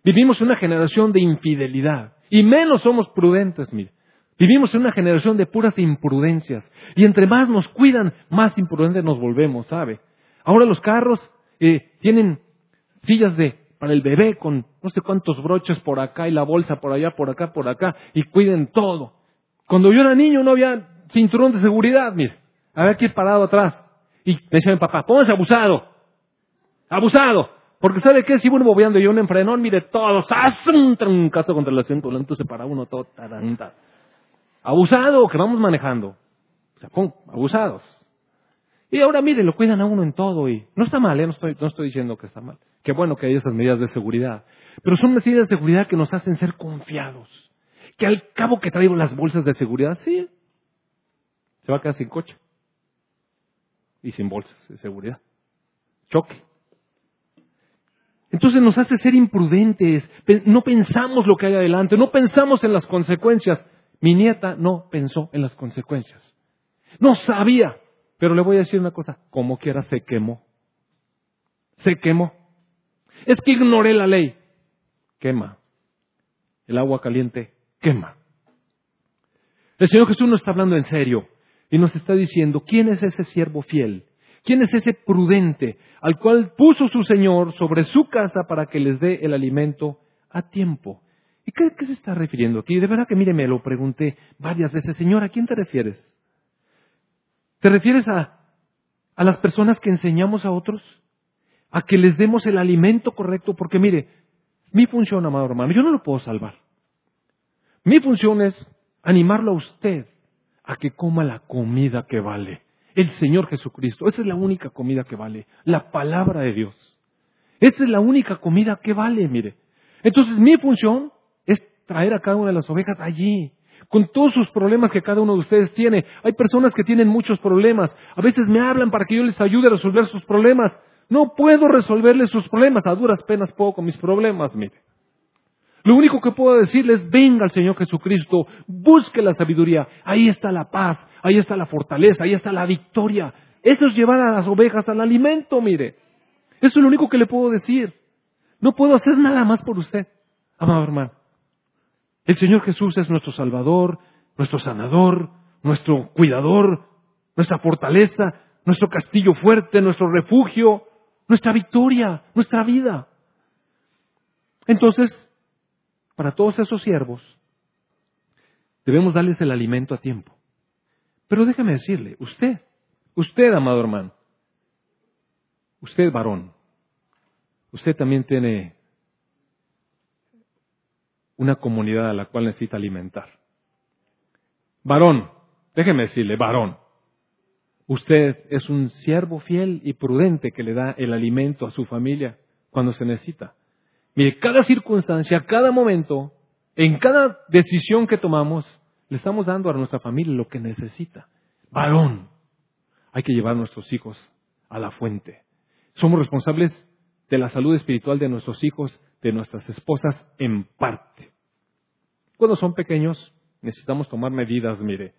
Vivimos en una generación de infidelidad. Y menos somos prudentes, mire. Vivimos en una generación de puras imprudencias. Y entre más nos cuidan, más imprudentes nos volvemos, ¿sabe? Ahora los carros eh, tienen sillas de para el bebé con no sé cuántos broches por acá y la bolsa por allá, por acá, por acá, y cuiden todo. Cuando yo era niño no había cinturón de seguridad, mire. Había que ir parado atrás. Y me decía mi papá, póngase abusado. Abusado. Porque ¿sabe qué? Si uno moviendo yo un enfrenón, mire, todos, un caso contra el asiento lento, se para uno todo, taranta. Abusado, que vamos manejando. O sea, abusados. Y ahora mire, lo cuidan a uno en todo y no está mal, ¿eh? no, estoy, no estoy diciendo que está mal. Qué bueno que hay esas medidas de seguridad. Pero son medidas de seguridad que nos hacen ser confiados. Que al cabo que traigo las bolsas de seguridad, sí, se va a quedar sin coche. Y sin bolsas de seguridad. Choque. Entonces nos hace ser imprudentes, no pensamos lo que hay adelante, no pensamos en las consecuencias. Mi nieta no pensó en las consecuencias. No sabía, pero le voy a decir una cosa, como quiera se quemó. Se quemó. Es que ignoré la ley. Quema. El agua caliente quema. El Señor Jesús no está hablando en serio y nos está diciendo, ¿quién es ese siervo fiel? ¿Quién es ese prudente al cual puso su Señor sobre su casa para que les dé el alimento a tiempo? ¿Y qué, se está refiriendo aquí? De verdad que mire, me lo pregunté varias veces, Señor, ¿a quién te refieres? ¿Te refieres a, a las personas que enseñamos a otros? ¿A que les demos el alimento correcto? Porque mire, mi función, amado hermano, yo no lo puedo salvar. Mi función es animarlo a usted a que coma la comida que vale el Señor Jesucristo. Esa es la única comida que vale, la palabra de Dios. Esa es la única comida que vale, mire. Entonces mi función es traer a cada una de las ovejas allí, con todos sus problemas que cada uno de ustedes tiene. Hay personas que tienen muchos problemas. A veces me hablan para que yo les ayude a resolver sus problemas. No puedo resolverles sus problemas. A duras penas puedo con mis problemas, mire. Lo único que puedo decirles, venga al Señor Jesucristo, busque la sabiduría. Ahí está la paz, ahí está la fortaleza, ahí está la victoria. Eso es llevar a las ovejas al alimento, mire. Eso es lo único que le puedo decir. No puedo hacer nada más por usted, amado hermano. El Señor Jesús es nuestro Salvador, nuestro sanador, nuestro cuidador, nuestra fortaleza, nuestro castillo fuerte, nuestro refugio, nuestra victoria, nuestra vida. Entonces, para todos esos siervos, debemos darles el alimento a tiempo. Pero déjeme decirle, usted, usted, amado hermano, usted varón, usted también tiene una comunidad a la cual necesita alimentar. Varón, déjeme decirle, varón, usted es un siervo fiel y prudente que le da el alimento a su familia cuando se necesita. Mire, cada circunstancia, cada momento, en cada decisión que tomamos, le estamos dando a nuestra familia lo que necesita. Varón. Hay que llevar a nuestros hijos a la fuente. Somos responsables de la salud espiritual de nuestros hijos, de nuestras esposas, en parte. Cuando son pequeños, necesitamos tomar medidas, mire.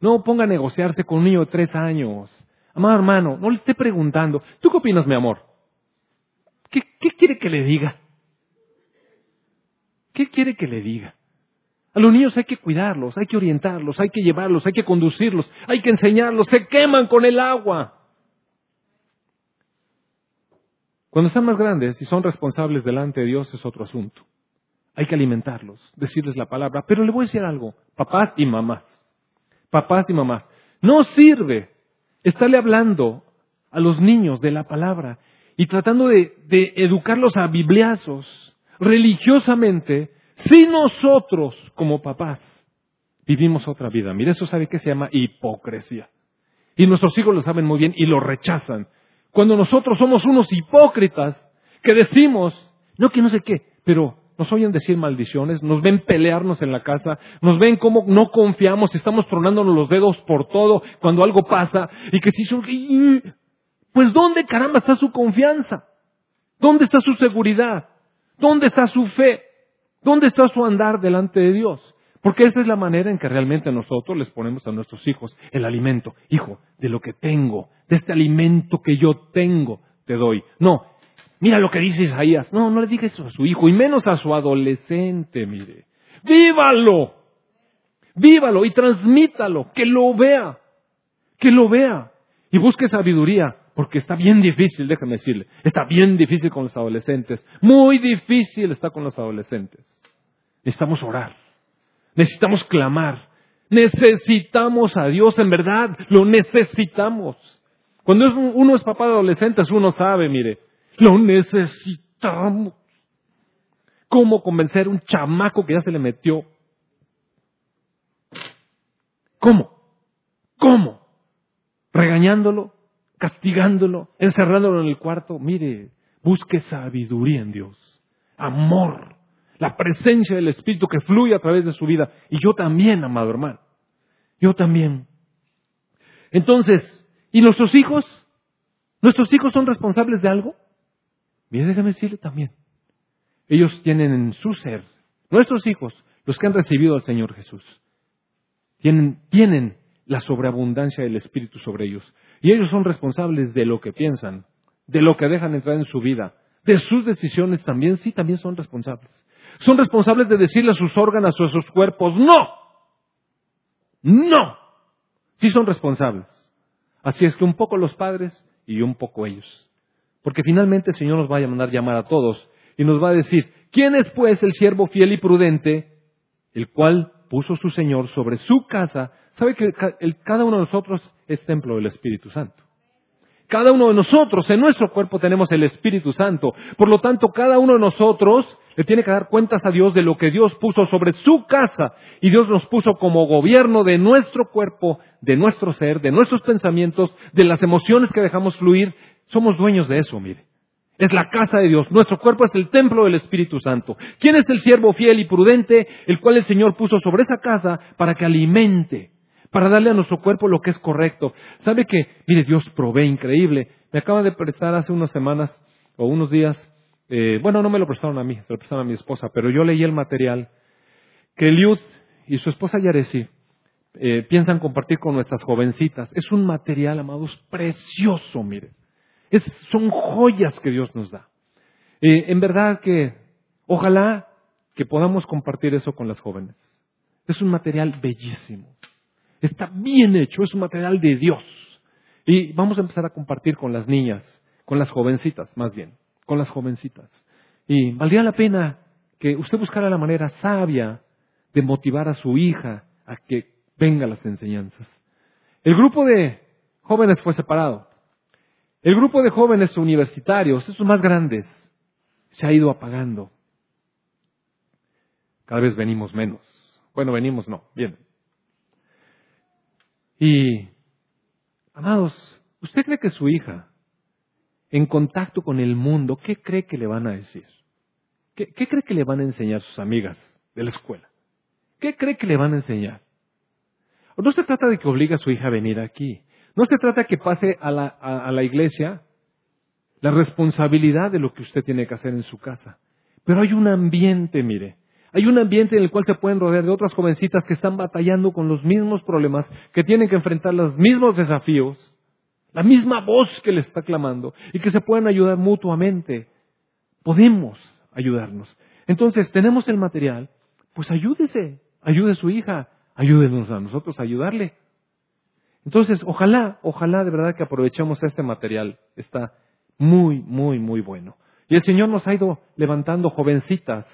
No ponga a negociarse con un niño de tres años. Amado hermano, no le esté preguntando, ¿tú qué opinas, mi amor? ¿Qué, qué quiere que le diga? ¿Qué quiere que le diga? A los niños hay que cuidarlos, hay que orientarlos, hay que llevarlos, hay que conducirlos, hay que enseñarlos, se queman con el agua. Cuando están más grandes y son responsables delante de Dios es otro asunto. Hay que alimentarlos, decirles la palabra. Pero le voy a decir algo, papás y mamás, papás y mamás, no sirve estarle hablando a los niños de la palabra y tratando de, educarlos a bibliazos religiosamente si nosotros, como papás, vivimos otra vida. Mire, eso sabe que se llama hipocresía. Y nuestros hijos lo saben muy bien y lo rechazan. Cuando nosotros somos unos hipócritas que decimos, no que no sé qué, pero nos oyen decir maldiciones, nos ven pelearnos en la casa, nos ven como no confiamos, estamos tronándonos los dedos por todo cuando algo pasa y que si son... Pues ¿dónde caramba está su confianza? ¿Dónde está su seguridad? ¿Dónde está su fe? ¿Dónde está su andar delante de Dios? Porque esa es la manera en que realmente nosotros les ponemos a nuestros hijos el alimento. Hijo, de lo que tengo, de este alimento que yo tengo, te doy. No, Mira lo que dice Isaías. No, no le diga eso a su hijo, y menos a su adolescente, mire. Vívalo. Vívalo y transmítalo, que lo vea. Que lo vea. Y busque sabiduría, porque está bien difícil, déjame decirle. Está bien difícil con los adolescentes. Muy difícil está con los adolescentes. Necesitamos orar. Necesitamos clamar. Necesitamos a Dios, en verdad, lo necesitamos. Cuando uno es papá de adolescentes, uno sabe, mire, lo necesitamos. ¿Cómo convencer a un chamaco que ya se le metió? ¿Cómo? ¿Cómo? Regañándolo, castigándolo, encerrándolo en el cuarto. Mire, busque sabiduría en Dios, amor, la presencia del Espíritu que fluye a través de su vida. Y yo también, amado hermano. Yo también. Entonces, ¿y nuestros hijos? ¿Nuestros hijos son responsables de algo? Mire, déjame decirle también. Ellos tienen en su ser, nuestros hijos, los que han recibido al Señor Jesús, tienen, tienen la sobreabundancia del Espíritu sobre ellos. Y ellos son responsables de lo que piensan, de lo que dejan entrar en su vida, de sus decisiones también, sí, también son responsables. Son responsables de decirle a sus órganos a sus cuerpos, no, no, sí son responsables. Así es que un poco los padres y un poco ellos. Porque finalmente el Señor nos va a mandar llamar a todos y nos va a decir, ¿quién es pues el siervo fiel y prudente, el cual puso su Señor sobre su casa? ¿Sabe que cada uno de nosotros es templo del Espíritu Santo? Cada uno de nosotros, en nuestro cuerpo tenemos el Espíritu Santo. Por lo tanto, cada uno de nosotros le tiene que dar cuentas a Dios de lo que Dios puso sobre su casa. Y Dios nos puso como gobierno de nuestro cuerpo, de nuestro ser, de nuestros pensamientos, de las emociones que dejamos fluir. Somos dueños de eso, mire. Es la casa de Dios. Nuestro cuerpo es el templo del Espíritu Santo. ¿Quién es el siervo fiel y prudente, el cual el Señor puso sobre esa casa para que alimente, para darle a nuestro cuerpo lo que es correcto? ¿Sabe que, mire, Dios provee increíble? Me acaba de prestar hace unas semanas o unos días, eh, bueno, no me lo prestaron a mí, se lo prestaron a mi esposa, pero yo leí el material que Eliud y su esposa Yaresi eh, piensan compartir con nuestras jovencitas. Es un material, amados, precioso, mire son joyas que Dios nos da. En verdad que ojalá que podamos compartir eso con las jóvenes. Es un material bellísimo. Está bien hecho, es un material de Dios. Y vamos a empezar a compartir con las niñas, con las jovencitas más bien, con las jovencitas. Y valdría la pena que usted buscara la manera sabia de motivar a su hija a que venga a las enseñanzas. El grupo de jóvenes fue separado. El grupo de jóvenes universitarios, esos más grandes, se ha ido apagando. Cada vez venimos menos. Bueno, venimos no, bien. Y, amados, ¿usted cree que su hija, en contacto con el mundo, qué cree que le van a decir? ¿Qué, cree que le van a enseñar sus amigas de la escuela? ¿Qué cree que le van a enseñar? No se trata de que obligue a su hija a venir aquí. No se trata que pase a la, a, la iglesia la responsabilidad de lo que usted tiene que hacer en su casa. Pero hay un ambiente, mire, hay un ambiente en el cual se pueden rodear de otras jovencitas que están batallando con los mismos problemas, que tienen que enfrentar los mismos desafíos, la misma voz que le está clamando y que se pueden ayudar mutuamente. Podemos ayudarnos. Entonces, tenemos el material, pues ayúdese, ayude a su hija, ayúdenos a nosotros a ayudarle. Entonces, ojalá, ojalá de verdad que aprovechemos este material. Está muy, muy, muy bueno. Y el Señor nos ha ido levantando jovencitas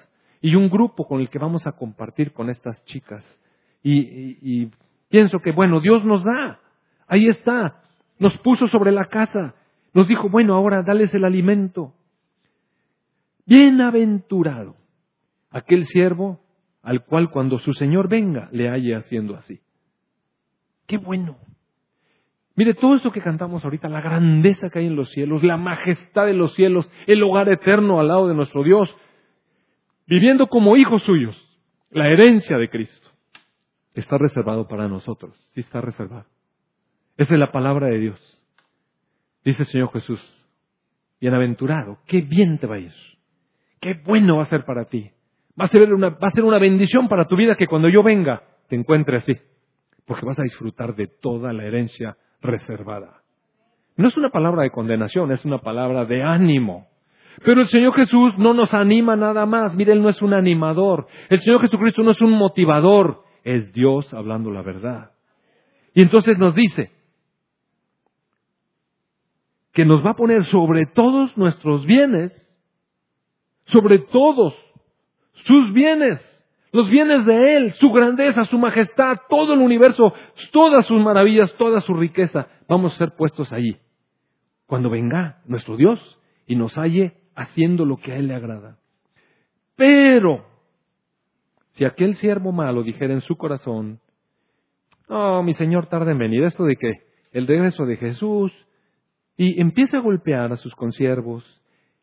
y un grupo con el que vamos a compartir con estas chicas. Y, pienso que, bueno, Dios nos da. Ahí está. Nos puso sobre la casa. Nos dijo, bueno, ahora dales el alimento. Bienaventurado aquel siervo al cual cuando su Señor venga le halle haciendo así. Qué bueno. Mire, todo esto que cantamos ahorita, la grandeza que hay en los cielos, la majestad de los cielos, el hogar eterno al lado de nuestro Dios, viviendo como hijos suyos, la herencia de Cristo, está reservado para nosotros, sí está reservado. Esa es la palabra de Dios. Dice el Señor Jesús, bienaventurado, qué bien te va a ir, qué bueno va a ser para ti. Va a, ser una, va a ser una bendición para tu vida que cuando yo venga te encuentre así, porque vas a disfrutar de toda la herencia reservada. No es una palabra de condenación, es una palabra de ánimo. Pero el Señor Jesús no nos anima nada más. Mire, Él no es un animador. El Señor Jesucristo no es un motivador. Es Dios hablando la verdad. Y entonces nos dice que nos va a poner sobre todos nuestros bienes, sobre todos sus bienes, los bienes de Él, su grandeza, su majestad, todo el universo, todas sus maravillas, toda su riqueza, vamos a ser puestos allí. Cuando venga nuestro Dios y nos halle haciendo lo que a Él le agrada. Pero, si aquel siervo malo dijera en su corazón, no, mi Señor tarda en venir, esto de que el regreso de Jesús, y empieza a golpear a sus consiervos,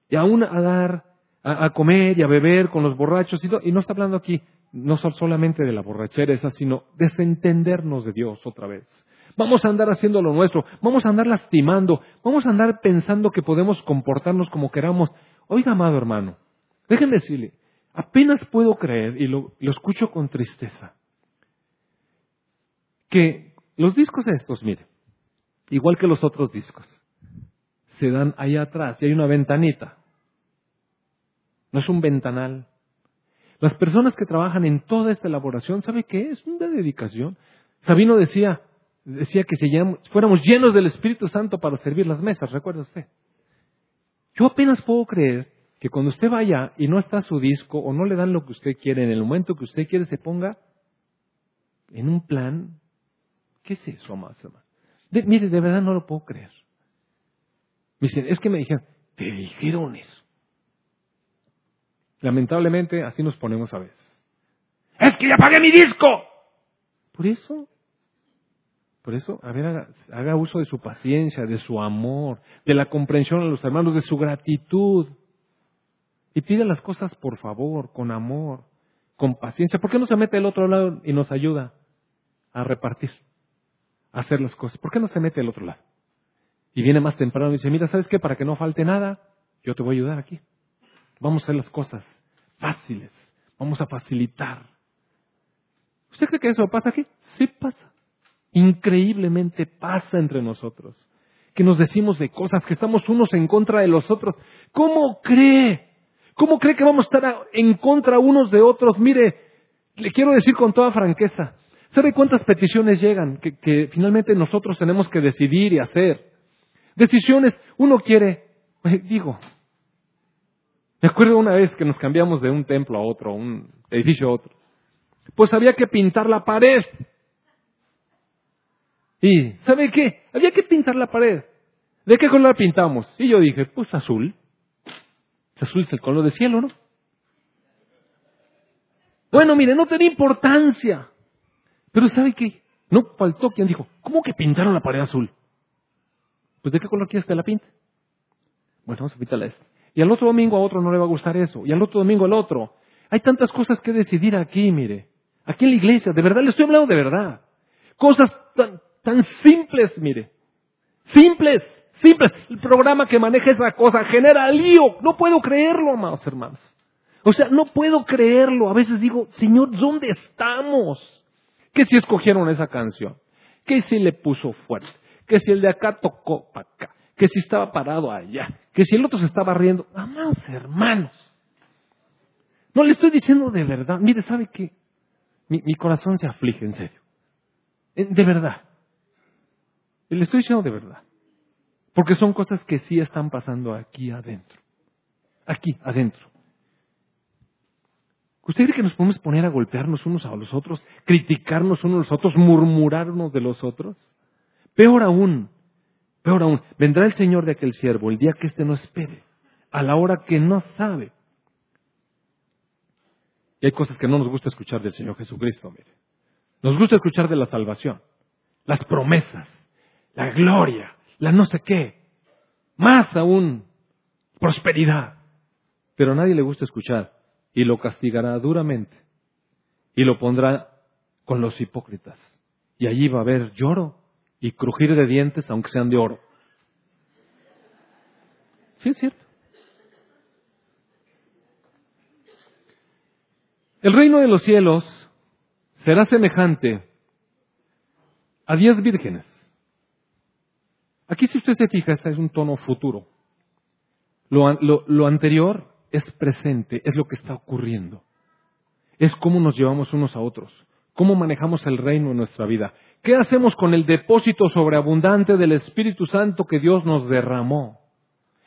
y aún a dar, a, comer y a beber con los borrachos, y no, está hablando aquí no solamente de la borrachera esa, sino desentendernos de Dios otra vez. Vamos a andar haciendo lo nuestro, vamos a andar lastimando, vamos a andar pensando que podemos comportarnos como queramos. Oiga, amado hermano, déjenme decirle, apenas puedo creer, y lo, escucho con tristeza, que los discos estos, mire, igual que los otros discos, se dan ahí atrás y hay una ventanita. No es un ventanal. Las personas que trabajan en toda esta elaboración, ¿sabe qué es? Una dedicación. Sabino decía, decía que si fuéramos llenos del Espíritu Santo para servir las mesas, ¿recuerda usted? Yo apenas puedo creer que cuando usted vaya y no está su disco o no le dan lo que usted quiere en el momento que usted quiere, se ponga en un plan. ¿Qué es eso, amado mire, de verdad no lo puedo creer. Me dicen, es que me dijeron, te dijeron eso. Lamentablemente, así nos ponemos a veces. ¡Es que ya pagué mi disco! Por eso, por eso, a ver, haga, uso de su paciencia, de su amor, de la comprensión a los hermanos, de su gratitud. Y pide las cosas por favor, con amor, con paciencia. ¿Por qué no se mete al otro lado y nos ayuda a repartir, a hacer las cosas? ¿Por qué no se mete al otro lado? Y viene más temprano y dice, mira, ¿sabes qué? Para que no falte nada, yo te voy a ayudar aquí. Vamos a hacer las cosas fáciles. Vamos a facilitar. ¿Usted cree que eso pasa aquí? Sí pasa. Increíblemente pasa entre nosotros. Que nos decimos de cosas, que estamos unos en contra de los otros. ¿Cómo cree? ¿Cómo cree que vamos a estar en contra unos de otros? Mire, le quiero decir con toda franqueza. ¿Sabe cuántas peticiones llegan que, finalmente nosotros tenemos que decidir y hacer? Decisiones, uno quiere, digo, me acuerdo una vez que nos cambiamos de un templo a otro, un edificio a otro. Pues había que pintar la pared. Y, ¿sabe qué? Había que pintar la pared. ¿De qué color la pintamos? Y yo dije, pues azul. Azul es el color del cielo, ¿no? Bueno, mire, no tenía importancia. Pero ¿sabe qué? No faltó quien dijo, ¿cómo que pintaron la pared azul? Pues ¿de qué color quieres que la pinte? Bueno, vamos a pintarla esta. Y al otro domingo a otro no le va a gustar eso. Y al otro domingo al otro. Hay tantas cosas que decidir aquí, mire. Aquí en la iglesia, de verdad, le estoy hablando de verdad. Cosas tan, tan simples, mire. Simples, simples. El programa que maneja esa cosa genera lío. No puedo creerlo, amados hermanos. O sea, no puedo creerlo. A veces digo, Señor, ¿dónde estamos? ¿Qué si escogieron esa canción? ¿Qué si le puso fuerte? ¿Qué si el de acá tocó para acá? Que si estaba parado allá, que si el otro se estaba riendo. Amados hermanos, no le estoy diciendo de verdad. Mire, ¿sabe qué? Mi, mi corazón se aflige, en serio. De verdad. Le estoy diciendo de verdad. Porque son cosas que sí están pasando aquí adentro. Aquí, adentro. ¿Usted cree que nos podemos poner a golpearnos unos a los otros, criticarnos unos a los otros, murmurarnos de los otros? Peor aún, Peor aún, vendrá el Señor de aquel siervo el día que éste no espere, a la hora que no sabe. Y hay cosas que no nos gusta escuchar del Señor Jesucristo, mire. Nos gusta escuchar de la salvación, las promesas, la gloria, la no sé qué, más aún, prosperidad. Pero a nadie le gusta escuchar y lo castigará duramente y lo pondrá con los hipócritas. Y allí va a haber lloro y crujir de dientes aunque sean de oro. Sí, es cierto. El reino de los cielos será semejante a diez vírgenes. Aquí si usted se fija, este es un tono futuro. Lo, lo, lo anterior es presente, es lo que está ocurriendo. Es cómo nos llevamos unos a otros, cómo manejamos el reino en nuestra vida. ¿Qué hacemos con el depósito sobreabundante del Espíritu Santo que Dios nos derramó?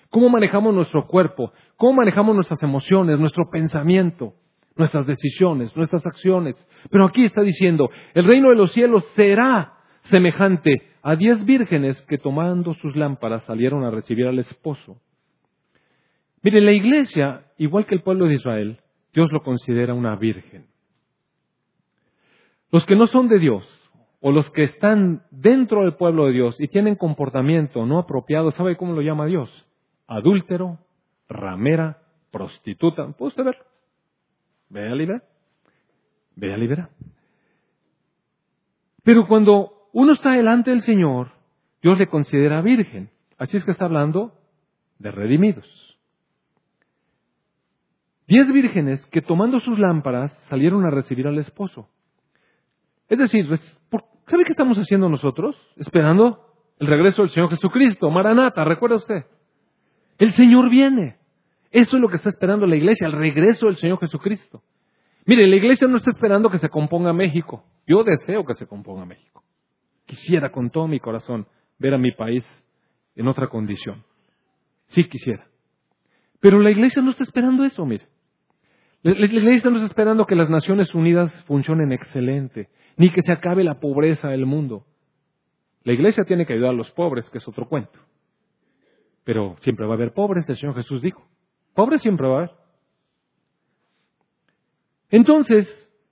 ¿Cómo manejamos nuestro cuerpo? ¿Cómo manejamos nuestras emociones, nuestro pensamiento, nuestras decisiones, nuestras acciones? Pero aquí está diciendo, el reino de los cielos será semejante a diez vírgenes que tomando sus lámparas salieron a recibir al esposo. Mire, la iglesia, igual que el pueblo de Israel, Dios lo considera una virgen. Los que no son de Dios, o los que están dentro del pueblo de Dios y tienen comportamiento no apropiado, ¿sabe cómo lo llama Dios? Adúltero, ramera, prostituta. ¿Puede usted ver? Vea a Vea libera. Pero cuando uno está delante del Señor, Dios le considera virgen. Así es que está hablando de redimidos. Diez vírgenes que tomando sus lámparas salieron a recibir al esposo. Es decir, ¿sabe qué estamos haciendo nosotros? Esperando el regreso del Señor Jesucristo. Maranata, ¿recuerda usted? El Señor viene. Eso es lo que está esperando la iglesia, el regreso del Señor Jesucristo. Mire, la iglesia no está esperando que se componga México. Yo deseo que se componga México. Quisiera con todo mi corazón ver a mi país en otra condición. Sí quisiera. Pero la iglesia no está esperando eso, mire. La, iglesia no está esperando que las Naciones Unidas funcionen excelente, ni que se acabe la pobreza del mundo. La iglesia tiene que ayudar a los pobres, que es otro cuento. Pero siempre va a haber pobres, el Señor Jesús dijo. Pobres siempre va a haber. Entonces,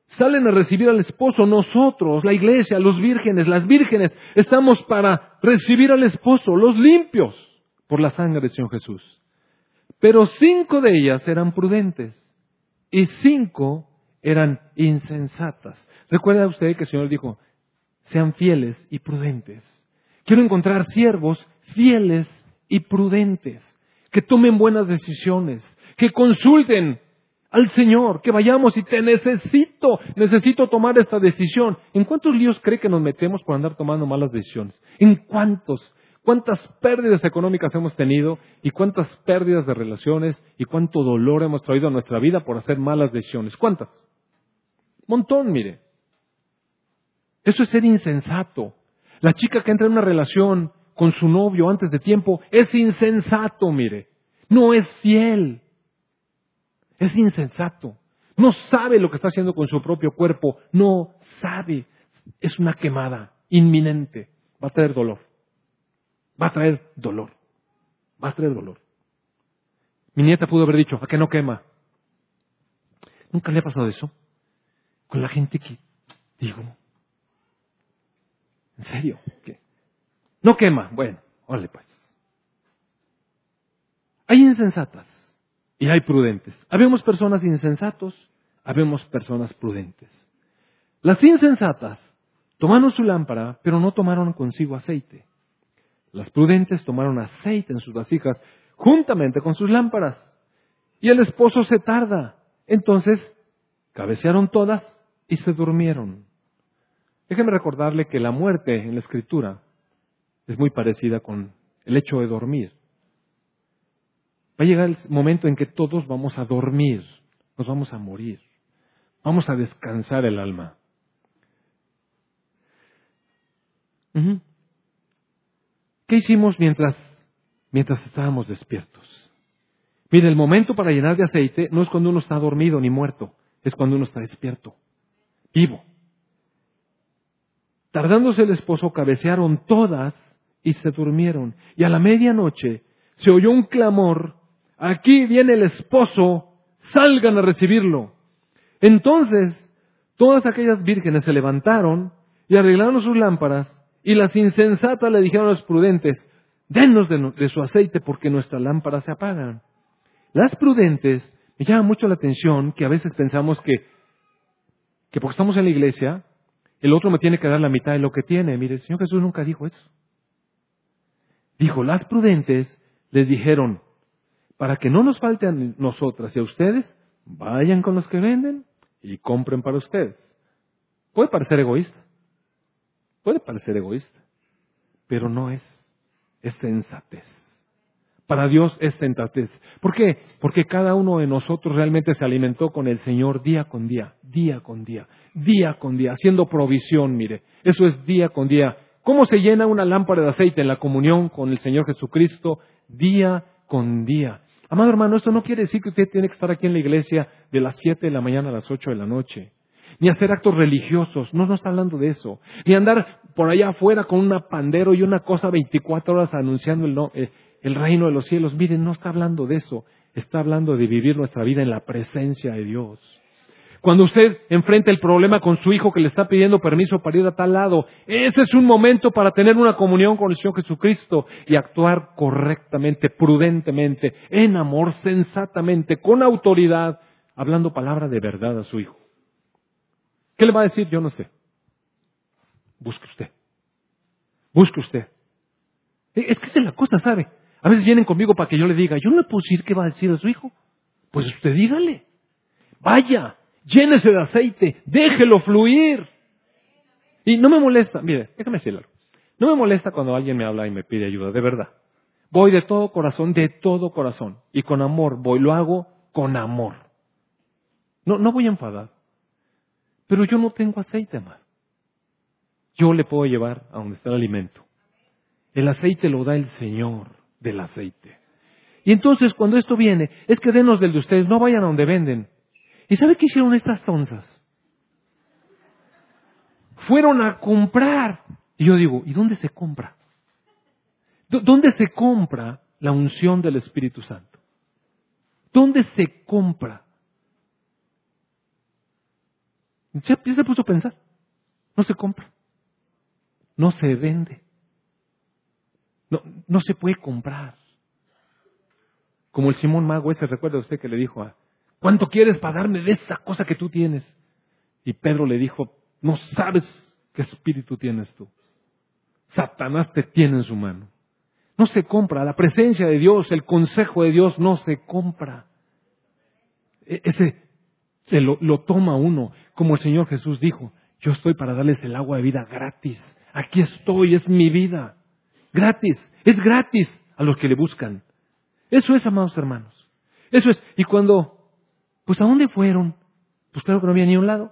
salen a recibir al esposo. Nosotros, la iglesia, los vírgenes, las vírgenes, estamos para recibir al esposo, los limpios, por la sangre del Señor Jesús. Pero cinco de ellas eran prudentes y cinco eran insensatas. Recuerda usted que el Señor dijo, sean fieles y prudentes. Quiero encontrar siervos fieles y prudentes, que tomen buenas decisiones, que consulten al Señor, que vayamos y te necesito, necesito tomar esta decisión. ¿En cuántos líos cree que nos metemos por andar tomando malas decisiones? ¿En cuántos? cuántas pérdidas económicas hemos tenido y cuántas pérdidas de relaciones y cuánto dolor hemos traído a nuestra vida por hacer malas decisiones. ¿Cuántas? Montón, mire. Eso es ser insensato. La chica que entra en una relación con su novio antes de tiempo es insensato, mire. No es fiel. Es insensato. No sabe lo que está haciendo con su propio cuerpo. No sabe. Es una quemada inminente. Va a tener dolor va a traer dolor. Va a traer dolor. Mi nieta pudo haber dicho, ¿a qué no quema? ¿Nunca le ha pasado eso? Con la gente que, digo, ¿en serio? ¿Qué? No quema. Bueno, órale pues. Hay insensatas y hay prudentes. Habemos personas insensatos, habemos personas prudentes. Las insensatas tomaron su lámpara, pero no tomaron consigo aceite. Las prudentes tomaron aceite en sus vasijas juntamente con sus lámparas. Y el esposo se tarda. Entonces, cabecearon todas y se durmieron. Déjeme recordarle que la muerte en la escritura es muy parecida con el hecho de dormir. Va a llegar el momento en que todos vamos a dormir, nos vamos a morir, vamos a descansar el alma. ¿Qué hicimos mientras, mientras estábamos despiertos? Mire, el momento para llenar de aceite no es cuando uno está dormido ni muerto, es cuando uno está despierto, vivo. Tardándose el esposo, cabecearon todas y se durmieron. Y a la medianoche se oyó un clamor, aquí viene el esposo, salgan a recibirlo. Entonces, todas aquellas vírgenes se levantaron y arreglaron sus lámparas y las insensatas le dijeron a los prudentes, denos de, su aceite porque nuestras lámparas se apagan. Las prudentes, me llama mucho la atención que a veces pensamos que, que porque estamos en la iglesia, el otro me tiene que dar la mitad de lo que tiene. Mire, el Señor Jesús nunca dijo eso. Dijo, las prudentes les dijeron, para que no nos falte a nosotras y a ustedes, vayan con los que venden y compren para ustedes. Puede parecer egoísta. Puede parecer egoísta, pero no es. Es sensatez. Para Dios es sensatez. ¿Por qué? Porque cada uno de nosotros realmente se alimentó con el Señor día con día, día con día, día con día, haciendo provisión, mire. Eso es día con día. ¿Cómo se llena una lámpara de aceite en la comunión con el Señor Jesucristo? Día con día. Amado hermano, esto no quiere decir que usted tiene que estar aquí en la iglesia de las siete de la mañana a las ocho de la noche ni hacer actos religiosos, no, no está hablando de eso, ni andar por allá afuera con una pandero y una cosa 24 horas anunciando el, eh, el reino de los cielos. Miren, no está hablando de eso, está hablando de vivir nuestra vida en la presencia de Dios. Cuando usted enfrenta el problema con su hijo que le está pidiendo permiso para ir a tal lado, ese es un momento para tener una comunión con el Señor Jesucristo y actuar correctamente, prudentemente, en amor, sensatamente, con autoridad, hablando palabra de verdad a su hijo. ¿Qué le va a decir? Yo no sé. Busque usted. Busque usted. Es que es la cosa, ¿sabe? A veces vienen conmigo para que yo le diga, yo no le puedo decir qué va a decir a su hijo. Pues usted dígale. Vaya, llénese de aceite, déjelo fluir. Y no me molesta, mire, déjame decirlo. No me molesta cuando alguien me habla y me pide ayuda, de verdad. Voy de todo corazón, de todo corazón. Y con amor voy, lo hago con amor. No, no voy a enfadar. Pero yo no tengo aceite más. Yo le puedo llevar a donde está el alimento. El aceite lo da el Señor del aceite. Y entonces cuando esto viene, es que denos del de ustedes, no vayan a donde venden. ¿Y sabe qué hicieron estas tonzas? Fueron a comprar. Y yo digo, ¿y dónde se compra? ¿Dónde se compra la unción del Espíritu Santo? ¿Dónde se compra? Ya, se puso a pensar. No se compra. No se vende. No, no se puede comprar. Como el Simón Mago ese, recuerda usted que le dijo a, ¿cuánto quieres pagarme de esa cosa que tú tienes? Y Pedro le dijo, no sabes qué espíritu tienes tú. Satanás te tiene en su mano. No se compra. La presencia de Dios, el consejo de Dios no se compra. E, ese se lo, lo toma uno, como el Señor Jesús dijo, yo estoy para darles el agua de vida gratis. Aquí estoy, es mi vida. Gratis, es gratis a los que le buscan. Eso es, amados hermanos. Eso es. Y cuando, pues ¿a dónde fueron? Pues claro que no había ni un lado.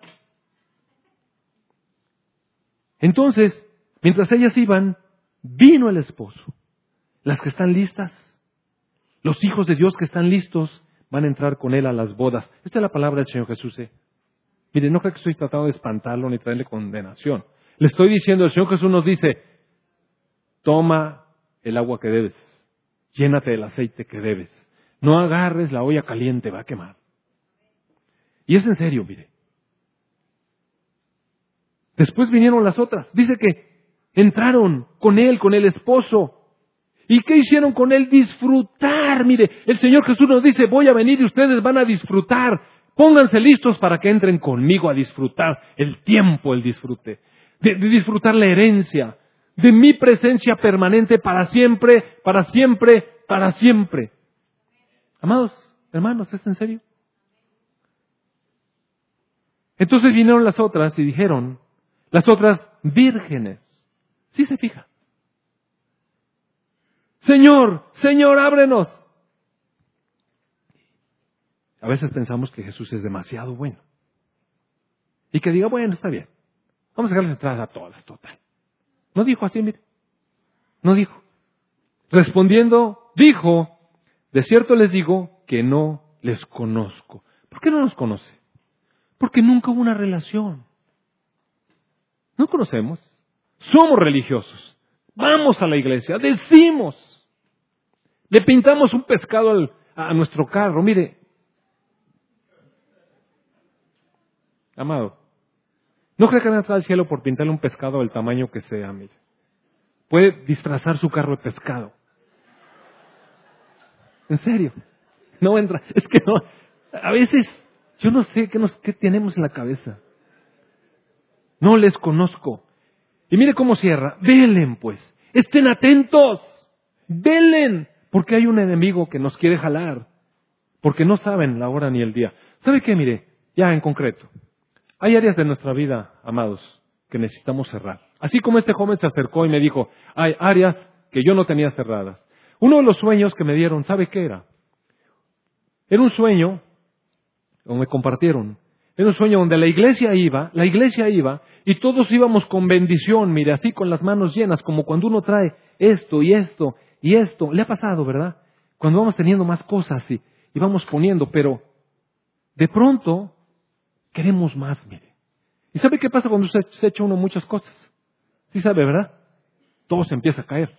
Entonces, mientras ellas iban, vino el esposo. Las que están listas, los hijos de Dios que están listos, van a entrar con él a las bodas. Esta es la palabra del Señor Jesús. ¿eh? Mire, no creo que estoy tratando de espantarlo ni traerle condenación. Le estoy diciendo, el Señor Jesús nos dice, toma el agua que debes, llénate del aceite que debes. No agarres la olla caliente, va a quemar. Y es en serio, mire. Después vinieron las otras. Dice que entraron con él, con el esposo, ¿Y qué hicieron con él? Disfrutar. Mire, el Señor Jesús nos dice, voy a venir y ustedes van a disfrutar. Pónganse listos para que entren conmigo a disfrutar el tiempo, el disfrute. De, disfrutar la herencia, de mi presencia permanente para siempre, para siempre, para siempre. Amados hermanos, ¿es en serio? Entonces vinieron las otras y dijeron, las otras vírgenes. ¿Sí se fija? Señor, Señor, ábrenos. A veces pensamos que Jesús es demasiado bueno. Y que diga, bueno, está bien. Vamos a dejarles entrada a todas, total. No dijo así, mire. No dijo. Respondiendo, dijo, de cierto les digo que no les conozco. ¿Por qué no nos conoce? Porque nunca hubo una relación. No conocemos. Somos religiosos. Vamos a la iglesia, decimos. Le pintamos un pescado a nuestro carro. Mire, amado, no cree que van a entrar al cielo por pintarle un pescado del tamaño que sea, mire. Puede disfrazar su carro de pescado. En serio. No entra. Es que no. A veces, yo no sé qué, nos, qué tenemos en la cabeza. No les conozco. Y mire cómo cierra. Velen, pues. Estén atentos. Velen. Porque hay un enemigo que nos quiere jalar. Porque no saben la hora ni el día. ¿Sabe qué? Mire, ya en concreto. Hay áreas de nuestra vida, amados, que necesitamos cerrar. Así como este joven se acercó y me dijo, hay áreas que yo no tenía cerradas. Uno de los sueños que me dieron, ¿sabe qué era? Era un sueño, o me compartieron, era un sueño donde la iglesia iba, la iglesia iba, y todos íbamos con bendición, mire, así con las manos llenas, como cuando uno trae esto y esto y esto. Le ha pasado, ¿verdad? Cuando vamos teniendo más cosas y, y vamos poniendo, pero de pronto queremos más, mire. ¿Y sabe qué pasa cuando se, se echa uno muchas cosas? Sí sabe, ¿verdad? Todo se empieza a caer.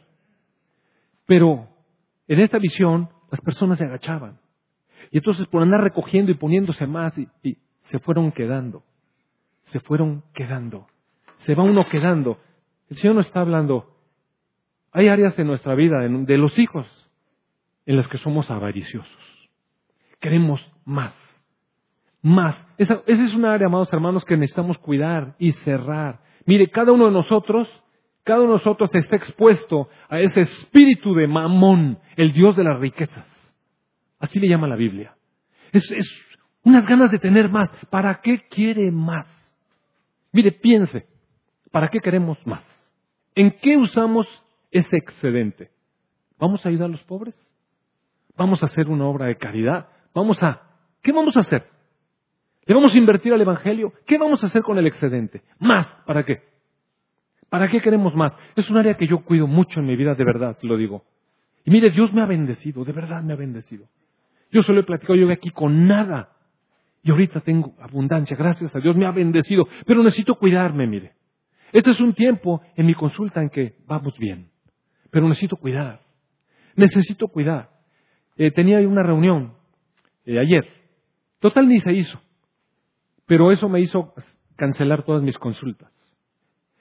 Pero en esta visión las personas se agachaban. Y entonces por andar recogiendo y poniéndose más y, se fueron quedando. Se fueron quedando. Se va uno quedando. El Señor nos está hablando. Hay áreas en nuestra vida, de los hijos, en las que somos avariciosos. Queremos más. Más. Esa, es una área, amados hermanos, que necesitamos cuidar y cerrar. Mire, cada uno de nosotros, cada uno de nosotros está expuesto a ese espíritu de mamón, el Dios de las riquezas. Así le llama la Biblia. Es, es unas ganas de tener más. ¿Para qué quiere más? Mire, piense, ¿para qué queremos más? ¿En qué usamos ese excedente? ¿Vamos a ayudar a los pobres? ¿Vamos a hacer una obra de caridad? ¿Vamos a... ¿Qué vamos a hacer? ¿Le vamos a invertir al Evangelio? ¿Qué vamos a hacer con el excedente? Más. ¿Para qué? ¿Para qué queremos más? Es un área que yo cuido mucho en mi vida, de verdad, lo digo. Y mire, Dios me ha bendecido, de verdad me ha bendecido. Yo solo he platicado, yo aquí con nada. Y ahorita tengo abundancia, gracias a Dios, me ha bendecido. Pero necesito cuidarme, mire. Este es un tiempo en mi consulta en que vamos bien. Pero necesito cuidar. Necesito cuidar. Eh, tenía una reunión eh, ayer. Total ni se hizo. Pero eso me hizo cancelar todas mis consultas.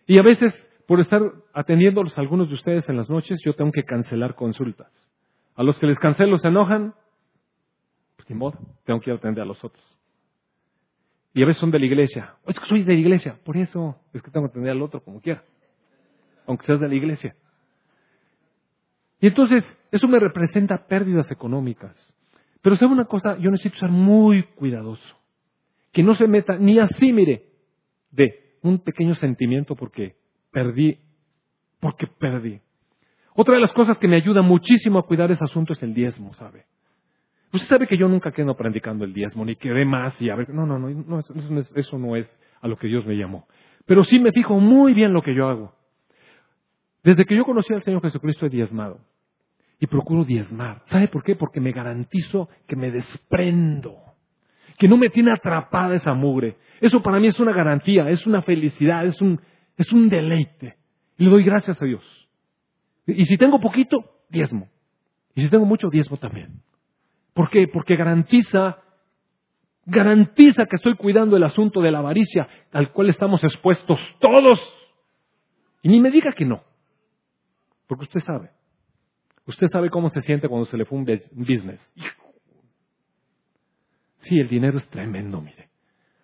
Y a veces, por estar atendiéndolos a algunos de ustedes en las noches, yo tengo que cancelar consultas. A los que les cancelo se enojan, pues ni modo, tengo que ir a atender a los otros. Y a veces son de la iglesia. Es que soy de la iglesia. Por eso es que tengo que atender al otro como quiera. Aunque seas de la iglesia. Y entonces, eso me representa pérdidas económicas. Pero sabe una cosa, yo necesito ser muy cuidadoso. Que no se meta ni así, mire, de un pequeño sentimiento porque perdí, porque perdí. Otra de las cosas que me ayuda muchísimo a cuidar ese asunto es el diezmo, ¿sabe? Usted sabe que yo nunca quedo predicando el diezmo, ni quedé más y a ver, no, no, no, no eso, es, eso no es a lo que Dios me llamó. Pero sí me fijo muy bien lo que yo hago. Desde que yo conocí al Señor Jesucristo he diezmado. Y procuro diezmar. ¿Sabe por qué? Porque me garantizo que me desprendo. Que no me tiene atrapada esa mugre. Eso para mí es una garantía, es una felicidad, es un, es un deleite. Y le doy gracias a Dios. Y si tengo poquito, diezmo. Y si tengo mucho, diezmo también. ¿Por qué? Porque garantiza, garantiza que estoy cuidando el asunto de la avaricia al cual estamos expuestos todos. Y ni me diga que no. Porque usted sabe. Usted sabe cómo se siente cuando se le fue un business. Sí, el dinero es tremendo, mire.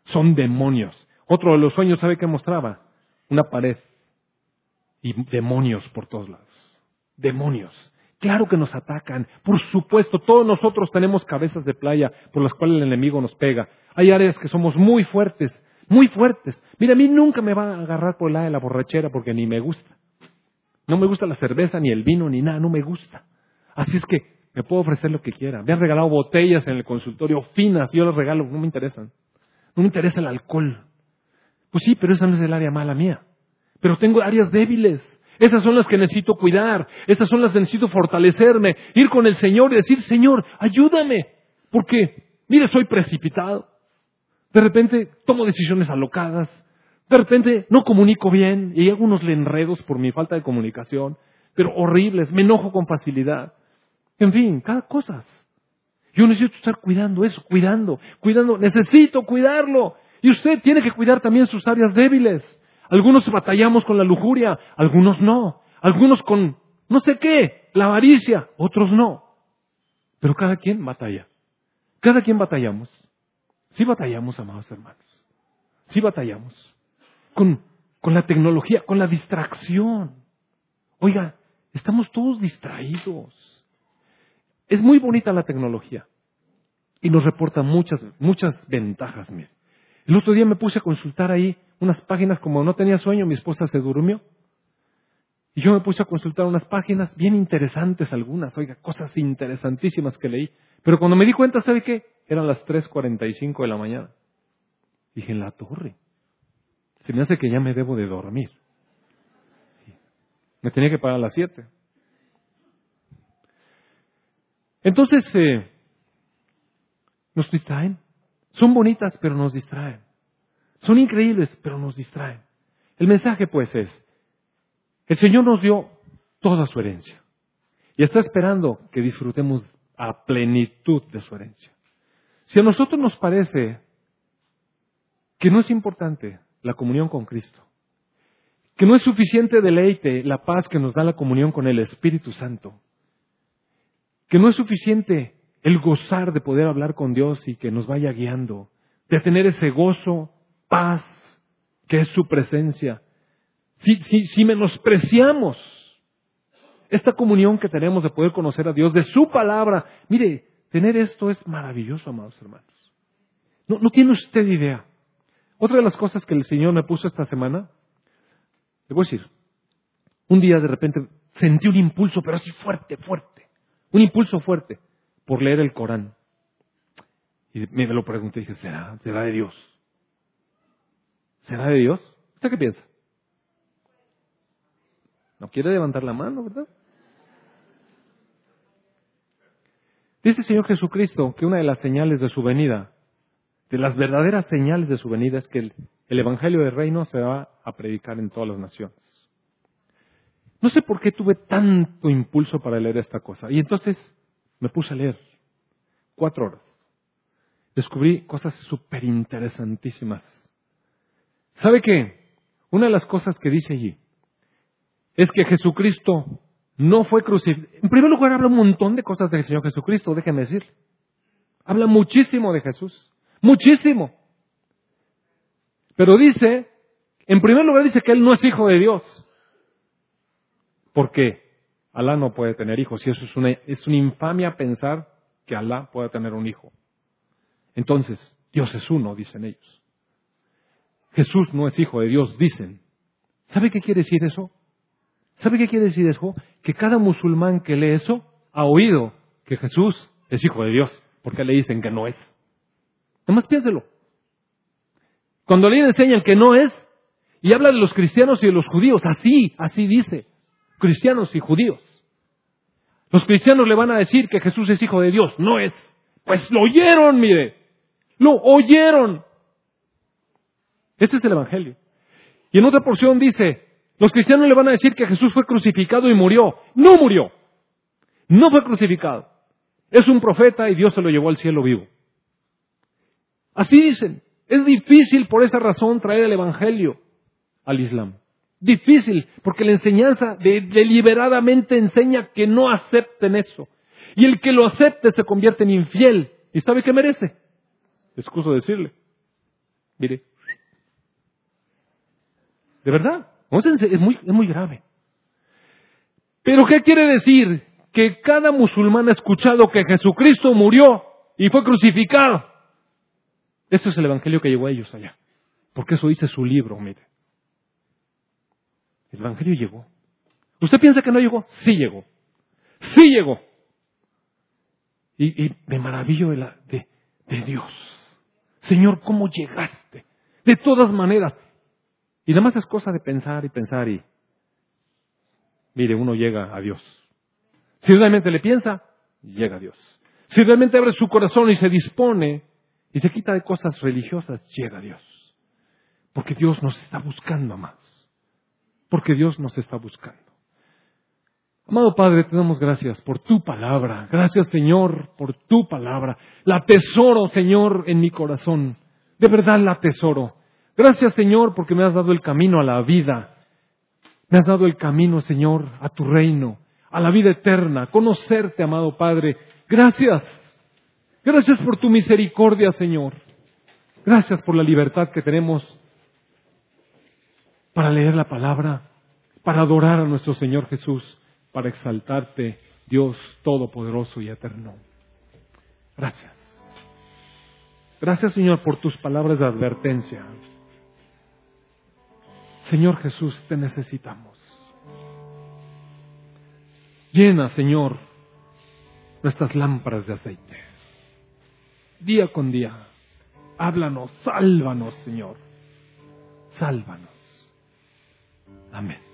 Son demonios. Otro de los sueños, ¿sabe qué mostraba? Una pared. Y demonios por todos lados. Demonios. Claro que nos atacan. Por supuesto, todos nosotros tenemos cabezas de playa por las cuales el enemigo nos pega. Hay áreas que somos muy fuertes, muy fuertes. Mira, a mí nunca me va a agarrar por la de la borrachera porque ni me gusta. No me gusta la cerveza, ni el vino, ni nada, no me gusta. Así es que me puedo ofrecer lo que quiera. Me han regalado botellas en el consultorio finas, yo las regalo, no me interesan. No me interesa el alcohol. Pues sí, pero esa no es el área mala mía. Pero tengo áreas débiles. Esas son las que necesito cuidar, esas son las que necesito fortalecerme, ir con el Señor y decir, Señor, ayúdame, porque, mire, soy precipitado. De repente tomo decisiones alocadas, de repente no comunico bien y hay algunos enredos por mi falta de comunicación, pero horribles, me enojo con facilidad. En fin, cada cosa. Yo necesito estar cuidando eso, cuidando, cuidando, necesito cuidarlo. Y usted tiene que cuidar también sus áreas débiles. Algunos batallamos con la lujuria, algunos no. Algunos con no sé qué, la avaricia, otros no. Pero cada quien batalla. Cada quien batallamos. Sí batallamos, amados hermanos. Sí batallamos. Con, con la tecnología, con la distracción. Oiga, estamos todos distraídos. Es muy bonita la tecnología. Y nos reporta muchas, muchas ventajas. Mire. El otro día me puse a consultar ahí unas páginas como no tenía sueño, mi esposa se durmió. Y yo me puse a consultar unas páginas bien interesantes algunas, oiga, cosas interesantísimas que leí. Pero cuando me di cuenta, ¿sabe qué? Eran las 3.45 de la mañana. Dije, en la torre. Se me hace que ya me debo de dormir. Me tenía que parar a las 7. Entonces, eh, nos distraen. Son bonitas, pero nos distraen. Son increíbles, pero nos distraen. El mensaje, pues, es, el Señor nos dio toda su herencia. Y está esperando que disfrutemos a plenitud de su herencia. Si a nosotros nos parece que no es importante la comunión con Cristo, que no es suficiente deleite la paz que nos da la comunión con el Espíritu Santo, que no es suficiente el gozar de poder hablar con Dios y que nos vaya guiando, de tener ese gozo, paz, que es su presencia. Si, si menospreciamos esta comunión que tenemos de poder conocer a Dios, de su palabra, mire, tener esto es maravilloso, amados hermanos. No, no tiene usted idea. Otra de las cosas que el Señor me puso esta semana, le voy a decir, un día de repente sentí un impulso, pero así fuerte, fuerte, un impulso fuerte por leer el Corán. Y me lo pregunté y dije, ¿será? ¿Será de Dios? ¿Será de Dios? ¿Usted qué piensa? No quiere levantar la mano, ¿verdad? Dice el Señor Jesucristo que una de las señales de su venida, de las verdaderas señales de su venida, es que el, el Evangelio del Reino se va a predicar en todas las naciones. No sé por qué tuve tanto impulso para leer esta cosa. Y entonces me puse a leer cuatro horas. Descubrí cosas súper interesantísimas. ¿Sabe qué? Una de las cosas que dice allí es que Jesucristo no fue crucificado. En primer lugar, habla un montón de cosas del Señor Jesucristo, déjeme decirle. Habla muchísimo de Jesús. Muchísimo. Pero dice, en primer lugar dice que Él no es hijo de Dios. ¿Por qué? Alá no puede tener hijos y eso es una, es una infamia pensar que Alá pueda tener un hijo. Entonces, Dios es uno, dicen ellos. Jesús no es hijo de Dios, dicen. ¿Sabe qué quiere decir eso? ¿Sabe qué quiere decir eso? Que cada musulmán que lee eso ha oído que Jesús es hijo de Dios, porque le dicen que no es. Nomás piénselo. Cuando le enseñan que no es, y habla de los cristianos y de los judíos, así, así dice, cristianos y judíos. Los cristianos le van a decir que Jesús es hijo de Dios, no es. Pues lo oyeron, mire, lo oyeron. Este es el Evangelio. Y en otra porción dice, los cristianos le van a decir que Jesús fue crucificado y murió. No murió. No fue crucificado. Es un profeta y Dios se lo llevó al cielo vivo. Así dicen. Es difícil por esa razón traer el Evangelio al Islam. Difícil, porque la enseñanza deliberadamente enseña que no acepten eso. Y el que lo acepte se convierte en infiel. ¿Y sabe qué merece? Excuso decirle. Mire. De verdad. Es muy, es muy grave. Pero ¿qué quiere decir? Que cada musulmán ha escuchado que Jesucristo murió y fue crucificado. Ese es el evangelio que llegó a ellos allá. Porque eso dice su libro, mire. El evangelio llegó. ¿Usted piensa que no llegó? Sí llegó. Sí llegó. Y, me maravillo de, Dios. Señor, ¿cómo llegaste? De todas maneras, y nada más es cosa de pensar y pensar y, mire, uno llega a Dios. Si realmente le piensa, llega a Dios. Si realmente abre su corazón y se dispone y se quita de cosas religiosas, llega a Dios. Porque Dios nos está buscando más. Porque Dios nos está buscando. Amado Padre, te damos gracias por tu palabra. Gracias, Señor, por tu palabra. La tesoro, Señor, en mi corazón. De verdad la tesoro. Gracias Señor porque me has dado el camino a la vida. Me has dado el camino, Señor, a tu reino, a la vida eterna, conocerte, amado Padre. Gracias. Gracias por tu misericordia, Señor. Gracias por la libertad que tenemos para leer la palabra, para adorar a nuestro Señor Jesús, para exaltarte, Dios Todopoderoso y Eterno. Gracias. Gracias, Señor, por tus palabras de advertencia. Señor Jesús, te necesitamos. Llena, Señor, nuestras lámparas de aceite. Día con día. Háblanos, sálvanos, Señor. Sálvanos. Amén.